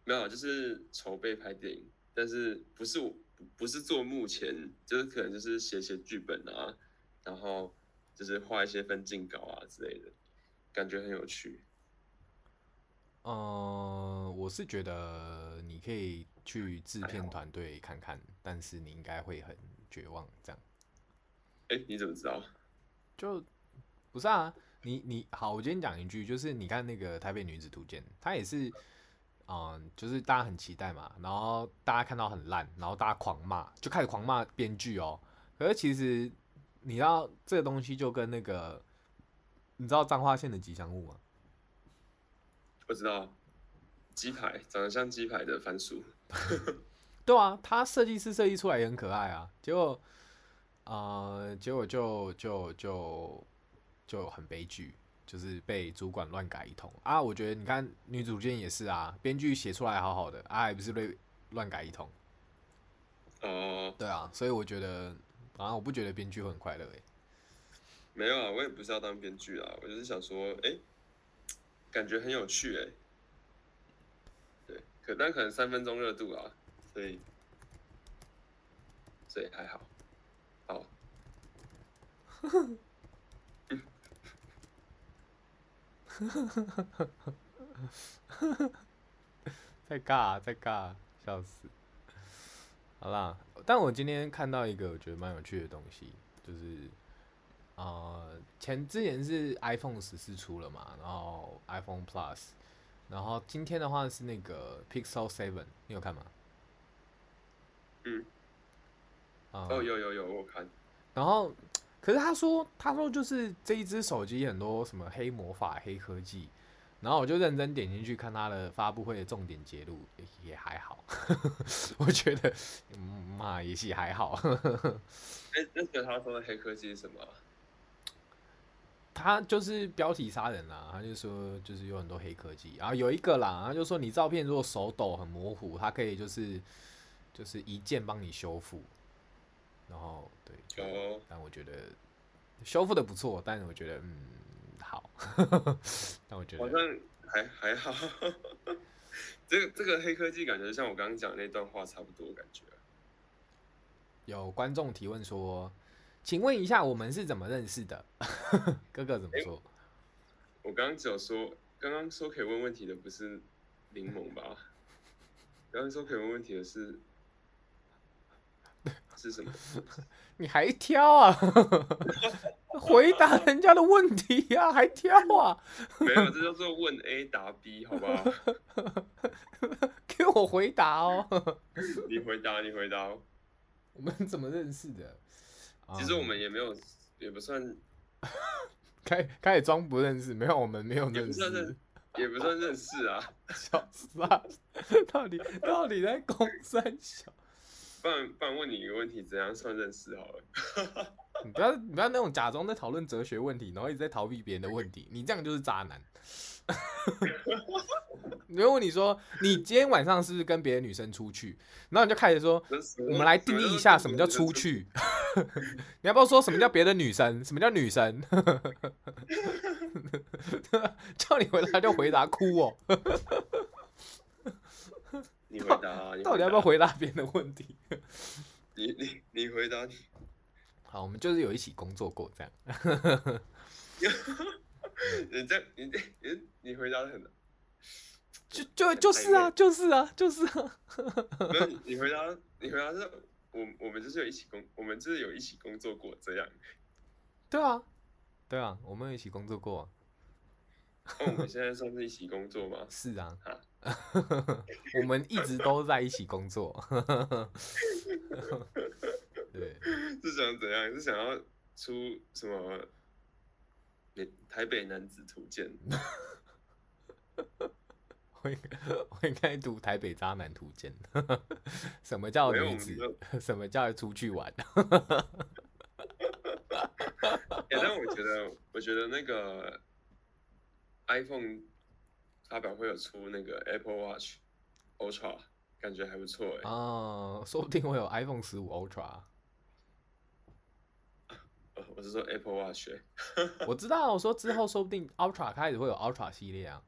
没有，就是筹备拍电影，但是不是我不是做幕前，就是可能就是写写剧本啊，然后就是画一些分镜稿啊之类的，感觉很有趣。嗯、呃，我是觉得你可以去制片团队看看，但是你应该会很绝望。这样，哎、欸，你怎么知道？就不是啊，你你好，我今天讲一句，就是你看那个《台北女子图鉴》，它也是，嗯、呃，就是大家很期待嘛，然后大家看到很烂，然后大家狂骂，就开始狂骂编剧哦。可是其实你知道这个东西就跟那个，你知道彰化县的吉祥物吗？不知道，鸡排长得像鸡排的番薯。[LAUGHS] 对啊，他设计师设计出来也很可爱啊。结果，呃，结果就就就就很悲剧，就是被主管乱改一通啊。我觉得你看女主角也是啊，编剧写出来好好的，啊，还不是被乱改一通。哦，对啊，所以我觉得，啊，我不觉得编剧会很快乐诶。没有啊，我也不是要当编剧啊，我就是想说，哎、感觉很有趣哎，对，可但可能三分钟热度啊，所以所以还好，好，在尬在尬，笑死，好啦，但我今天看到一个我觉得蛮有趣的东西，就是。呃，前之前是 iPhone 十四出了嘛，然后 iPhone Plus，然后今天的话是那个 Pixel Seven，你有看吗？嗯。哦、呃，有有有，我看。然后，可是他说，他说就是这一只手机很多什么黑魔法、黑科技，然后我就认真点进去看他的发布会的重点节录，也还好。[LAUGHS] 我觉得，嗯嘛、也是还好。[LAUGHS] 那，那个他说的黑科技是什么？他就是标题杀人啦，他就说就是有很多黑科技，然后有一个啦，他就说你照片如果手抖很模糊，他可以就是就是一键帮你修复，然后对，哦，但我觉得修复的不错，但是我觉得嗯好，[LAUGHS] 但我觉得好像还还好，这个这个黑科技感觉像我刚刚讲那段话差不多感觉。有观众提问说。请问一下，我们是怎么认识的？[LAUGHS] 哥哥怎么说？欸、我刚刚只有说，刚刚说可以问问题的不是柠檬吧？刚刚说可以问问题的是是什么？[LAUGHS] 你还挑啊？[LAUGHS] 回答人家的问题呀、啊，还挑啊？没有，这叫做问 A 答 B，好不好？给我回答哦！你回答，你回答。我们怎么认识的？其实我们也没有，也不算 [LAUGHS] 开开始装不认识，没有，我们没有认识，也不算认，也不算认识啊，笑死啊！[LAUGHS] 到底到底在公三小？不然不然问你一个问题，怎样算认识好了？[LAUGHS] 你不要你不要那种假装在讨论哲学问题，然后一直在逃避别人的问题，你这样就是渣男。如果你说你今天晚上是不是跟别的女生出去，然后你就开始说，我们来定义一下什么叫出去。[LAUGHS] 你要不要说什么叫别的女生？什么叫女生？[LAUGHS] 叫你回答就回答哭哦。[LAUGHS] 你回答，到底要不要回答别人的问题？你你你回答你。好，我们就是有一起工作过这样。你这你你你回答的很。就就就是啊，就是啊，就是啊。没有，你回答，你回答是，我我们就是有一起工，我们就是有一起工作过这样。对啊，对啊，我们有一起工作过。那我们现在算是一起工作吗？[LAUGHS] 是啊，[LAUGHS] 我们一直都在一起工作。[LAUGHS] 对，是想怎样？是想要出什么？台北男子图鉴。我应我应该读台北渣男图鉴。[LAUGHS] 什么叫女子？[LAUGHS] 什么叫出去玩？[LAUGHS] 欸、但我觉得，我觉得那个 iPhone 发表会有出那个 Apple Watch Ultra，感觉还不错哎。哦，说不定会有 iPhone 十五 Ultra。我是说 Apple Watch。我知道，我说之后说不定 Ultra 开始会有 Ultra 系列啊。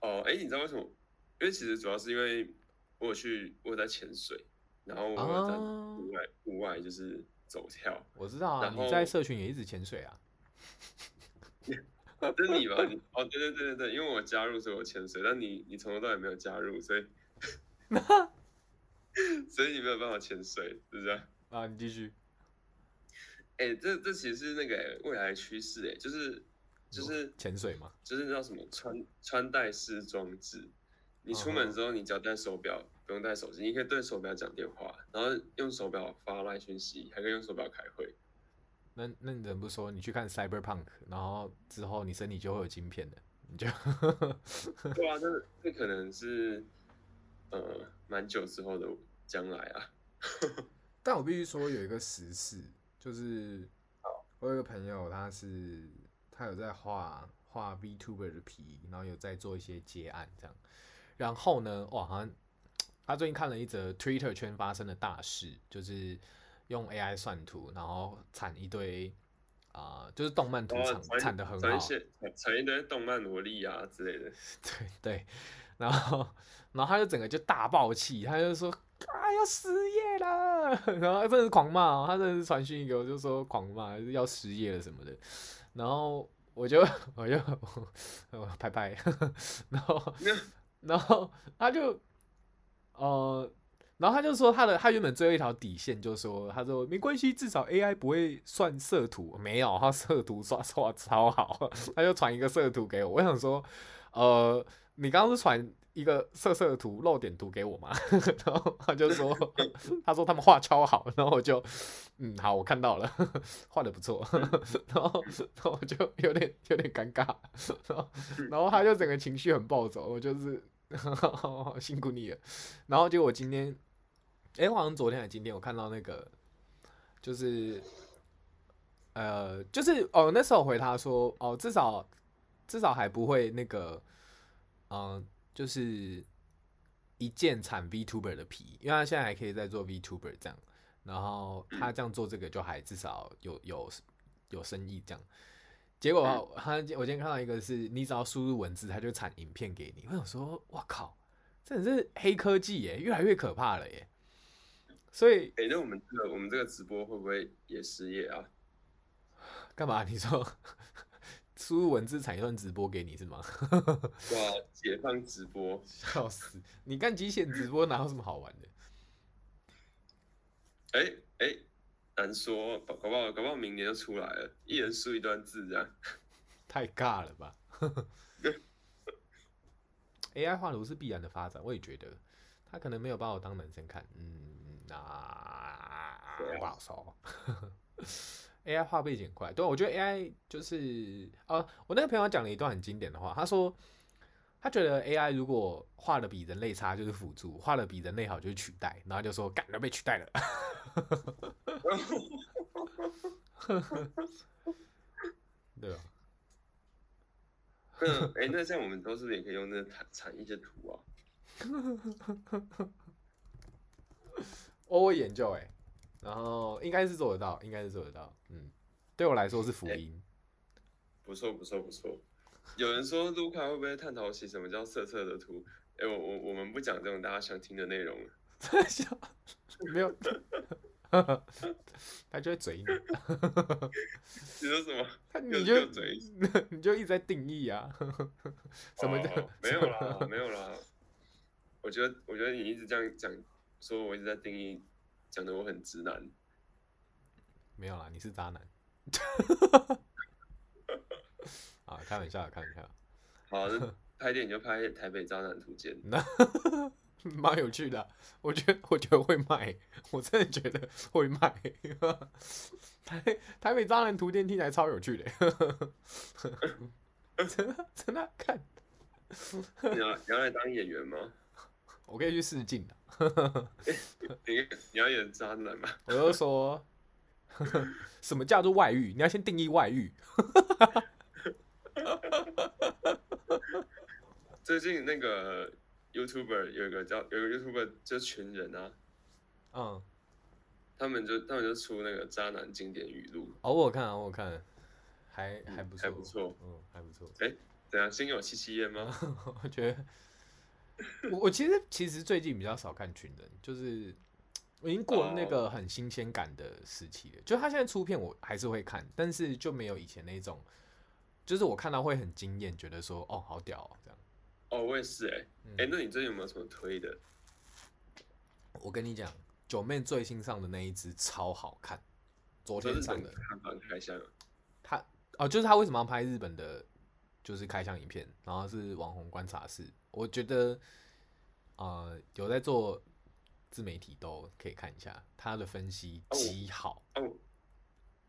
哦，哎、欸，你知道为什么？因为其实主要是因为我有去，我有在潜水，然后我有在户外，户、啊、外就是走跳。我知道啊，你在社群也一直潜水啊。这 [LAUGHS] 是你吧？你哦，对对对对对，因为我加入所以我潜水，但你你从头到尾没有加入，所以 [LAUGHS] 所以你没有办法潜水，是不是？啊，你继续。哎、欸，这这其实是那个未来趋势，哎，就是就是潜水嘛，就是那叫什么穿穿戴式装置。你出门之后，你只要戴手表，不用带手机，你可以对手表讲电话，然后用手表发来讯息，还可以用手表开会。那那你怎么不说？你去看 Cyberpunk，然后之后你身体就会有晶片的，你就 [LAUGHS] 对啊，那这可能是呃蛮久之后的将来啊。[LAUGHS] 但我必须说有一个实事，就是我有一个朋友，他是他有在画画 VTuber 的皮，然后有在做一些接案这样。然后呢，哇，好像他最近看了一则 Twitter 圈发生的大事，就是。用 AI 算图，然后产一堆啊、呃，就是动漫图产产的很好，产一堆动漫萝莉啊之类的。[LAUGHS] 对对，然后然后他就整个就大爆气，他就说啊要失业了，[LAUGHS] 然后他真是狂骂，他真的是传讯给我，就说狂骂要失业了什么的。然后我就我就我拍拍，然后然后他就呃。然后他就说他的他原本最后一条底线就说，他说没关系，至少 AI 不会算色图，没有，他色图刷刷超好，他就传一个色图给我。我想说，呃，你刚刚是传一个色色的图露点图给我嘛？[LAUGHS] 然后他就说，[LAUGHS] 他说他们画超好，然后我就，嗯，好，我看到了，[LAUGHS] 画的不错。然后，然后我就有点有点尴尬，然后，然后他就整个情绪很暴走，我就是辛苦你了。然后结果我今天。哎、欸，好像昨天还是今天，我看到那个，就是，呃，就是哦，那时候回他说，哦，至少至少还不会那个，嗯、呃，就是一键产 VTuber 的皮，因为他现在还可以再做 VTuber 这样，然后他这样做这个就还至少有有有生意这样。结果他我今天看到一个是，你只要输入文字，他就产影片给你。我想说，哇靠，真的是黑科技耶，越来越可怕了耶。所以，哎、欸，那我们这个我们这个直播会不会也失业啊？干嘛？你说输入文字产一段直播给你是吗？[LAUGHS] 哇，解放直播，笑死！你干极限直播哪有什么好玩的？[LAUGHS] 哎哎、欸欸，难说，搞不好搞不好明年就出来了，一人输一段字这样，[LAUGHS] 太尬了吧？AI 画图是必然的发展，我也觉得，他可能没有把我当男生看，嗯。啊，不好说。AI 画背景快，对，我觉得 AI 就是，呃，我那个朋友讲了一段很经典的话，他说，他觉得 AI 如果画的比人类差就是辅助，画的比人类好就是取代，然后就说，干，要被取代了。[LAUGHS] 对啊。嗯，哎，那像我们都是不是也可以用那个产产一些图啊？[LAUGHS] 我会研究哎、欸，然后应该是做得到，应该是做得到。嗯，对我来说是福音。欸、不错不错不错。有人说卢卡会不会探讨起什么叫色色的图？哎、欸，我我我们不讲这种大家想听的内容了。[LAUGHS] 没有，他就会嘴你。[LAUGHS] 你说什么？他你就嘴，[LAUGHS] 你就一直在定义啊。什么叫、哦？没有啦，没有啦。我觉得，我觉得你一直这样讲。说我一直在定义，讲的我很直男，没有啦，你是渣男。[LAUGHS] 啊，开玩笑，开玩笑。好，[LAUGHS] 拍电影就拍《台北渣男图鉴》，那 [LAUGHS] 蛮有趣的。我觉得，我觉得会卖，我真的觉得会卖。台台北渣男图鉴听起来超有趣的，真的真的看。你要你要来当演员吗？我可以去试镜的。你你要演渣男吗？我就说，[LAUGHS] 什么叫做外遇？你要先定义外遇。[LAUGHS] 最近那个 YouTuber 有一个叫有一个 YouTuber 就群人啊，嗯，他们就他们就出那个渣男经典语录。哦，我有看啊，我看，还还不错，还不错，嗯，还不错。哎、欸，怎样？心有戚戚焉吗？[LAUGHS] 我觉得。我我其实其实最近比较少看群人，就是我已经过了那个很新鲜感的时期了。Oh. 就他现在出片，我还是会看，但是就没有以前那种，就是我看到会很惊艳，觉得说哦，好屌哦，这样。哦，oh, 我也是哎、欸，哎、嗯欸，那你最近有没有什么推的？我跟你讲，九妹最新上的那一支超好看，昨天上的。看房开箱。他哦，就是他为什么要拍日本的，就是开箱影片，然后是网红观察室，我觉得，呃，有在做。自媒体都可以看一下，他的分析极好。哦、啊，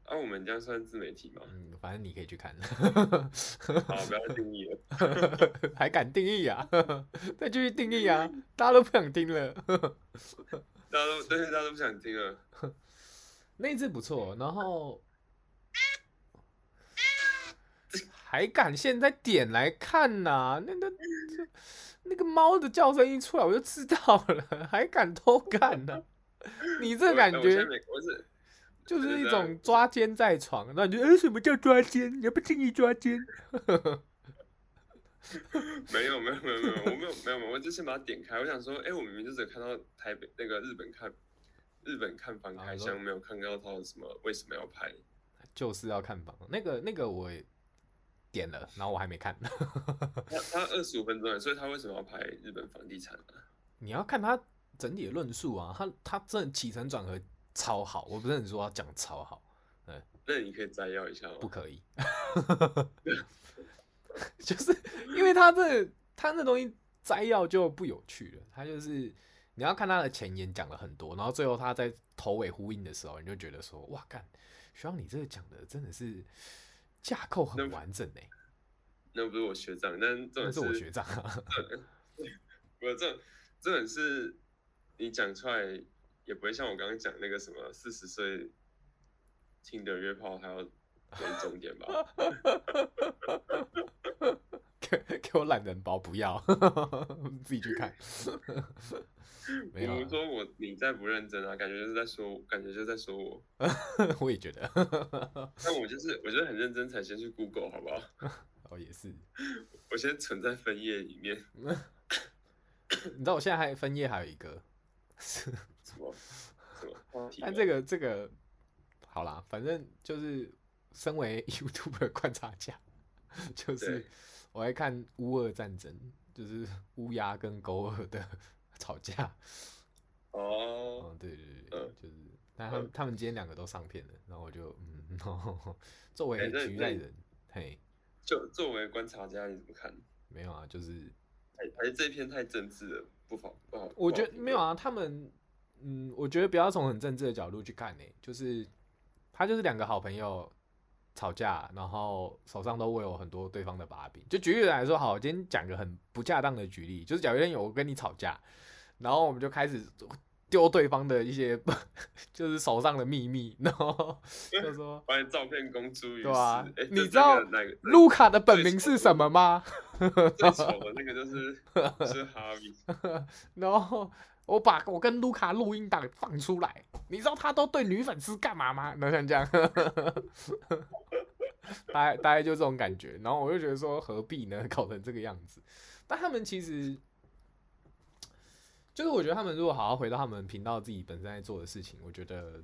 啊，啊，我们这样算自媒体吗？嗯，反正你可以去看。[LAUGHS] 好，不要定义了，[LAUGHS] 还敢定义啊？[LAUGHS] 再继续定义啊！大家都不想听了。大家都对，大家都不想听了。那一次不错，然后还敢现在点来看呐、啊？那那。那个猫的叫声一出来，我就知道了，[LAUGHS] 还敢偷看呢？你这感觉，就是一种抓奸在床。那你觉得，什么叫抓奸？你要不轻易抓奸？[LAUGHS] 没有没有没有没有，我没有没有没有，我就先把它点开。我想说，哎、欸，我明明就只看到台北那个日本看日本看房开箱，没有看到他什么为什么要拍，就是要看房。那个那个我。点了，然后我还没看。[LAUGHS] 他他二十五分钟，所以他为什么要拍日本房地产呢？你要看他整体的论述啊，他他真的起承转合超好，我不是很说他讲超好，嗯，那你可以摘要一下吗？不可以，[LAUGHS] 就是因为他这他那东西摘要就不有趣了，他就是你要看他的前言讲了很多，然后最后他在头尾呼应的时候，你就觉得说哇干，希望你这个讲的真的是。架构很完整诶、欸，那不是我学长，但这种是，是我学长啊。[LAUGHS] 不是这这种是你讲出来也不会像我刚刚讲那个什么四十岁听的约炮还要给重点吧？[LAUGHS] 给给我懒人包不要，[LAUGHS] 自己去看。[LAUGHS] 比如说我你再不认真啊，感觉就是在说，感觉就在说我。[LAUGHS] 我也觉得。[LAUGHS] 但我就是，我觉得很认真才先去 Google 好不好？哦，也是。我先存在分页里面。[COUGHS] 你知道我现在还分页还有一个。什么？什么？但这个这个，好啦，反正就是身为 YouTuber 观察家，就是我爱看乌俄战争，就是乌鸦跟狗耳的。吵架哦，嗯，对对对，嗯、就是，但他们、嗯、他们今天两个都上片了，然后我就嗯，作为局外人，欸、嘿，就作为观察家你怎么看？没有啊，就是，还是这一篇太政治了，不好不好。我觉得没有啊，他们，嗯，我觉得不要从很政治的角度去看呢、欸，就是他就是两个好朋友吵架，然后手上都握有很多对方的把柄。就举例来说，好，我今天讲个很不恰当的举例，就是假如有我跟你吵架。然后我们就开始丢对方的一些，[LAUGHS] 就是手上的秘密，[LAUGHS] 然后 [LAUGHS] 就说把你照片公诸于世。对啊，你知道卢卡的本名是什么吗？最丑的那个就是是哈比。然后我把我跟卢卡录音档放出来，你知道他都对女粉丝干嘛吗？能像这样，大概大概就这种感觉。然后我就觉得说何必呢？搞成这个样子。但他们其实。就是我觉得他们如果好好回到他们频道自己本身在做的事情，我觉得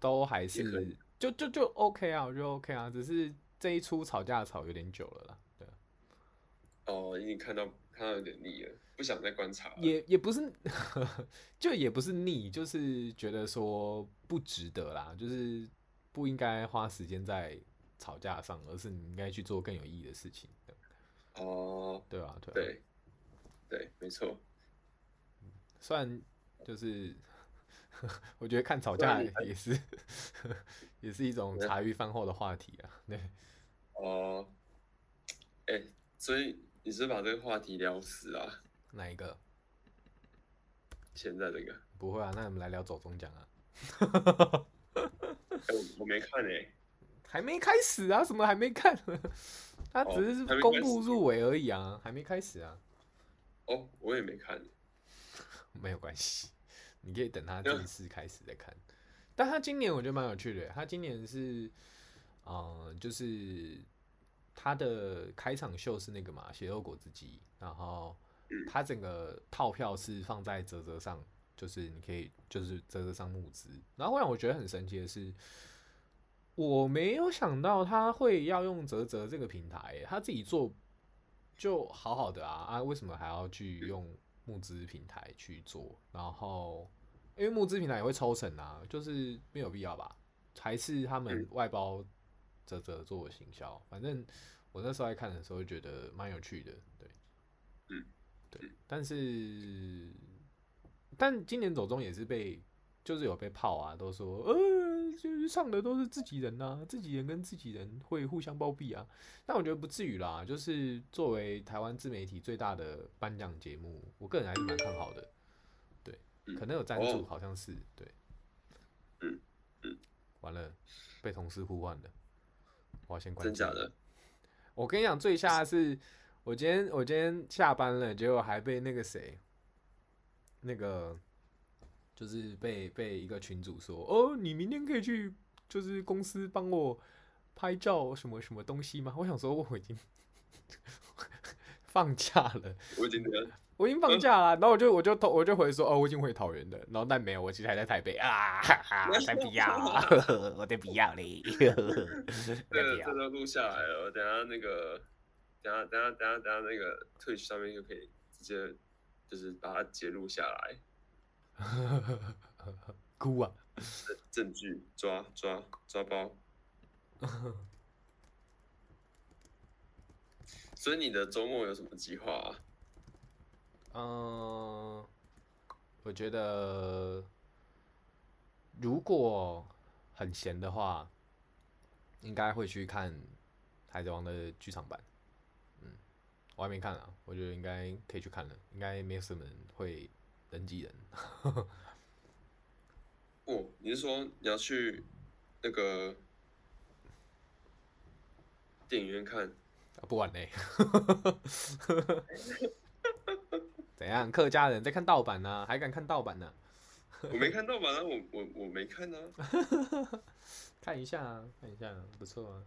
都还是就就就 OK 啊，我觉得 OK 啊，只是这一出吵架吵有点久了啦，对。哦，已经看到看到有点腻了，不想再观察了。也也不是，[LAUGHS] 就也不是腻，就是觉得说不值得啦，就是不应该花时间在吵架上，而是你应该去做更有意义的事情。哦，对啊？对对对，没错。虽然就是，[LAUGHS] 我觉得看吵架也是，[LAUGHS] 也是一种茶余饭后的话题啊。对，哦，哎、欸，所以你是把这个话题聊死啊？哪一个？现在这个？不会啊，那我们来聊走中奖啊。欸、我我没看诶、欸，还没开始啊？什么还没看？他只是公布入围而已啊，还没开始啊。哦，我也没看。没有关系，你可以等他正式开始再看。但他今年我觉得蛮有趣的，他今年是，嗯，就是他的开场秀是那个嘛，血肉果汁机，然后他整个套票是放在泽泽上就是你可以就是泽泽上募资，然后让我觉得很神奇的是，我没有想到他会要用泽泽这个平台，欸，他自己做就好好的啊啊，为什么还要去用募资平台去做？然后因为募资平台也会抽成啊，就是没有必要吧？还是他们外包啧啧做行销？反正我那时候在看的时候觉得蛮有趣的，对，嗯，对，但是。但今年走中也是被，就是有被泡啊，都说呃，就是上的都是自己人呐、啊，自己人跟自己人会互相包庇啊。但我觉得不至于啦，就是作为台湾自媒体最大的颁奖节目，我个人还是蛮看好的。对，可能有赞助，好像是对。嗯嗯，完了，被同事呼唤了，我要先关。真假的？我跟你讲，最吓的是我今天我今天下班了，结果还被那个谁。那个就是被被一个群主说，哦，你明天可以去，就是公司帮我拍照什么什么东西吗？我想说我已经 [LAUGHS] 放假了，我已经我已经放假了，然后我就我就我就回说，哦，我已经回桃园了，然后但没有，我其实还在台北啊，哈哈，我才不要，我才不要嘞，[LAUGHS] 这个这都录下来了，等下那个等下等下等下等下那个 Twitch 上面就可以直接。就是把它截录下来，[LAUGHS] 哭啊！证据抓抓抓包。[LAUGHS] 所以你的周末有什么计划啊？嗯，我觉得如果很闲的话，应该会去看《海贼王》的剧场版。嗯我还没看啊，我觉得应该可以去看了，应该没有什么人会人挤人。[LAUGHS] 哦，你是说你要去那个电影院看？啊，不玩嘞。[LAUGHS] 怎样？客家人在看盗版呢？啊？还敢看盗版呢？啊？[LAUGHS] 我没看盗版啊，我我我没看啊。看一下啊，看一下，不错啊。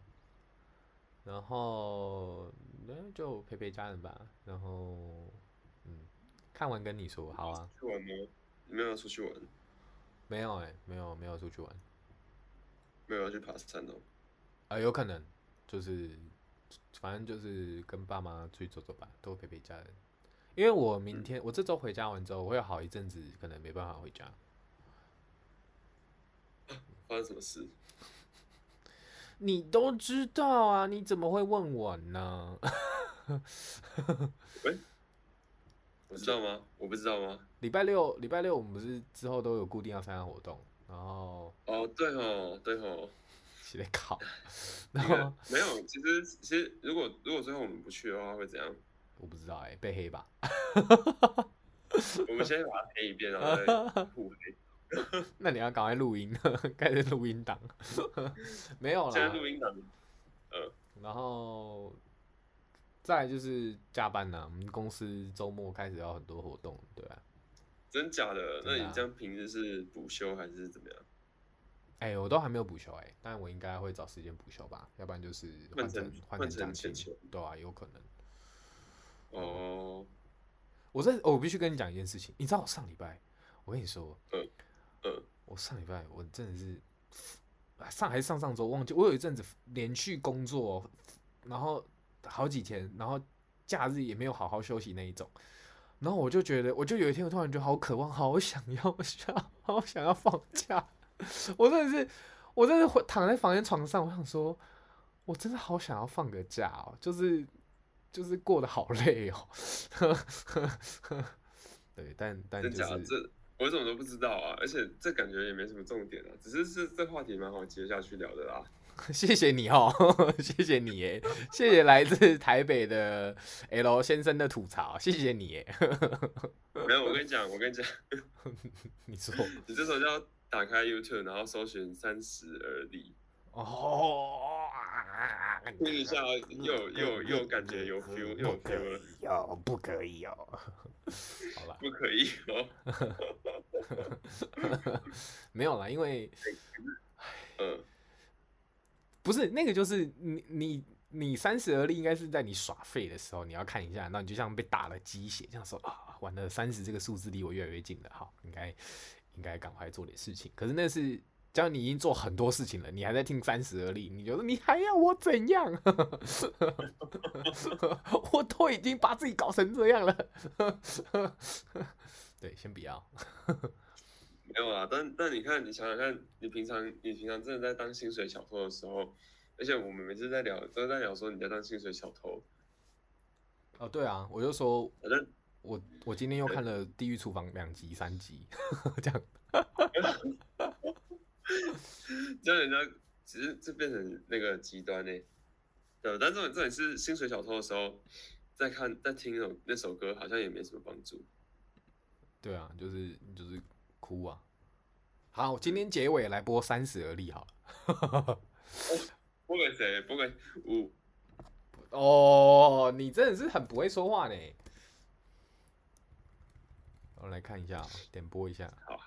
然后，那就陪陪家人吧。然后，嗯，看完跟你说，好啊。去玩吗？你没有要出去玩？没有哎、欸，没有没有出去玩。没有要去爬山哦。啊，有可能，就是，反正就是跟爸妈出去走走吧，多陪陪家人。因为我明天，嗯、我这周回家完之后，我会有好一阵子可能没办法回家。发生什么事？你都知道啊，你怎么会问我呢？[LAUGHS] 喂，我知道吗？我不知道吗？礼拜六，礼拜六我们不是之后都有固定要参加活动，然后哦，对哦，对哦，起来考，[LAUGHS] 然后没有，其实其实如果如果最后我们不去的话会怎样？我不知道哎、欸，被黑吧？[LAUGHS] 我们先把它黑一遍，然后 [LAUGHS] 再互黑。那你要赶快录音，开始录音档。没有啦。现在录音档。呃，然后再来就是加班呐。我们公司周末开始要很多活动，对啊。真假的？那你这样平日是补休还是怎么样？哎、欸，我都还没有补休哎、欸，但我应该会找时间补休吧，要不然就是换成换成假期。对啊，有可能。哦。我在，我必须跟你讲一件事情，你知道我上礼拜，我跟你说。我上礼拜我真的是上还是上上周忘记，我有一阵子连续工作，然后好几天，然后假日也没有好好休息那一种，然后我就觉得，我就有一天我突然觉得好渴望，好想要想好想要放假，[LAUGHS] 我真的是我真的躺在房间床上，我想说，我真的好想要放个假哦，就是就是过得好累哦，[LAUGHS] 对，但但就是。我怎么都不知道啊！而且这感觉也没什么重点啊，只是是这话题蛮好接下去聊的啦。[LAUGHS] 谢谢你哦，[LAUGHS] 谢谢你耶，谢谢来自台北的 L 先生的吐槽，谢谢你耶。[LAUGHS] 没有，我跟你讲，我跟你讲，你说，你这时候就要打开 YouTube，然后搜寻三十而立。哦，听一下，又又又感觉有 feel，又有 feel 了。有不可以哦？好了，不可以哦。没有啦，因为，嗯，不是那个，就是你你你三十而立，应该是在你耍废的时候，你要看一下，那你就像被打了鸡血，这样说啊，完了，三十这个数字离我越来越近了，好，应该应该赶快做点事情。可是那是，只要你已经做很多事情了，你还在听三十而立，你觉得你还要我怎样？[LAUGHS] 我都已经把自己搞成这样了。[LAUGHS] 对，先不要。没有啊，但但你看，你想想看，你平常你平常真的在当薪水小偷的时候，而且我们每次在聊都在聊说你在当薪水小偷。哦，对啊，我就说，反正我我今天又看了《地狱厨房》两集三集，这样，[LAUGHS] 这样人家其实这变成那个极端呢。对，但这种这种是薪水小偷的时候，在看在听那首那首歌，好像也没什么帮助。对啊，就是就是哭啊。好，今天结尾来播《三十而立》好了。播给谁？播给我。哦，你真的是很不会说话呢。我来看一下，点播一下。好，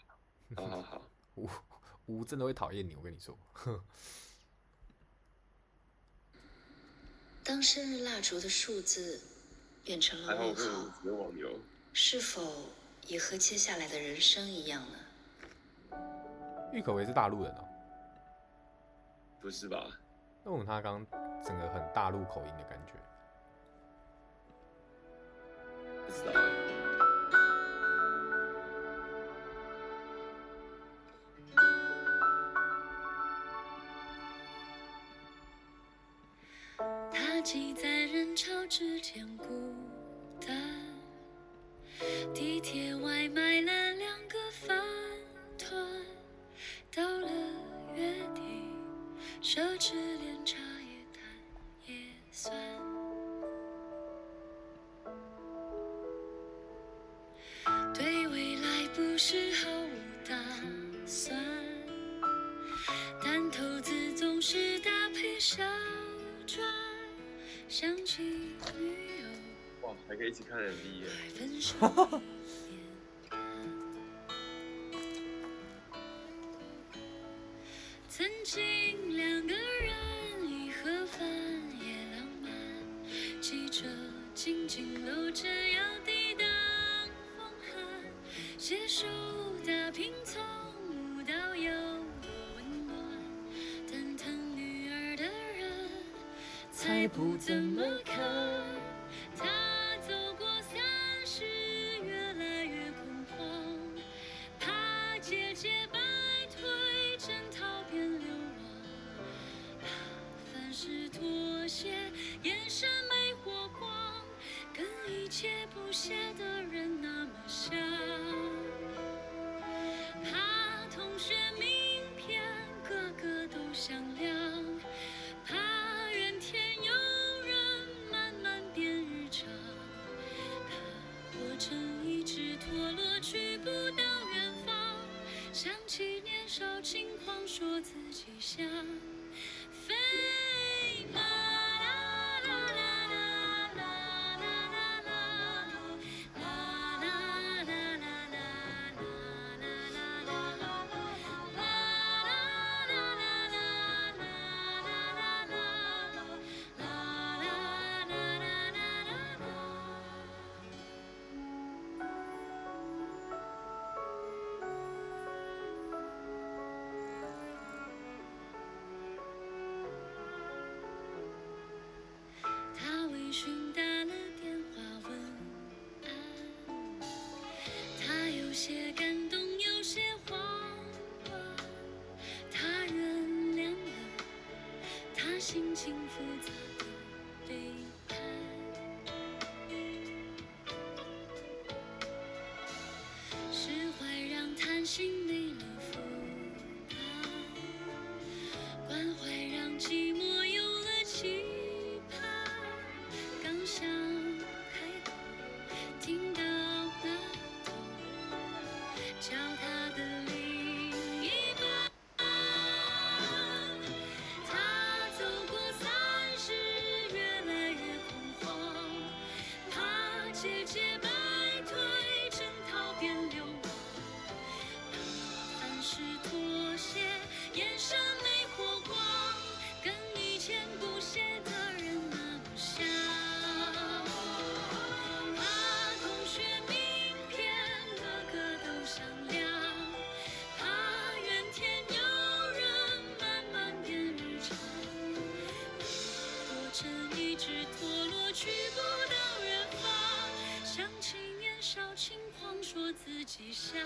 好好好。吴吴 [LAUGHS] 真的会讨厌你，我跟你说。[LAUGHS] 当生日蜡烛的数字变成了问号，是否也和接下来的人生一样呢？郁可唯是大陆人哦。不是吧？那我他刚整个很大陆口音的感觉，不知道。他挤在人潮之间孤单，地铁奢侈连茶叶蛋也算。对未来不是毫无打算，但投资总是搭配小赚。想起女友，哇，还可以一起看 MV 耶！你像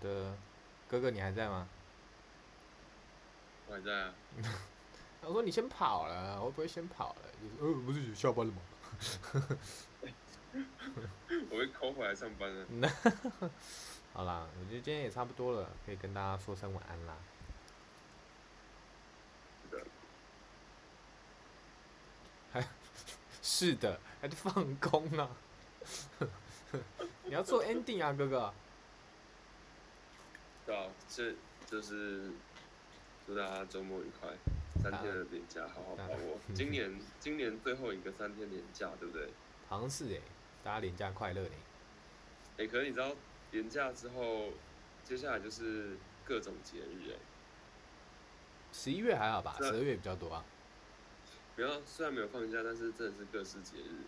的，哥哥你还在吗？我还在啊。[LAUGHS] 我说你先跑了，我不会先跑了。就是呃，不是下班了吗？[LAUGHS] 我会抠回来上班了。[LAUGHS] 好啦，我觉得今天也差不多了，可以跟大家说声晚安啦。是的，还是的，还在放空啊？你要做 ending 啊，哥哥。对啊，这就是祝大家周末愉快，三天的年假好好把握。今年今年最后一个三天年假，对不对？好像是哎，大家年假快乐嘞。哎，可是你知道年假之后，接下来就是各种节日哎。十一月还好吧？十二月比较多啊。不要，虽然没有放假，但是真的是各式节日。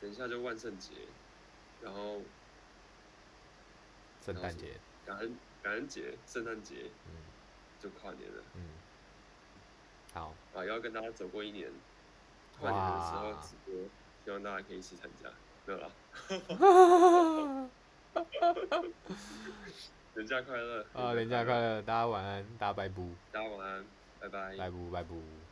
等一下就万圣节，然后圣诞节、感恩感恩节、圣诞节，嗯，就跨年了。嗯，好啊，要跟大家走过一年。跨年的时候直播，希望大家可以一起参加。没有啦。年假快乐！啊，[LAUGHS] 年假快乐！大家晚安，大家拜拜。大家晚安，拜拜。拜拜拜拜。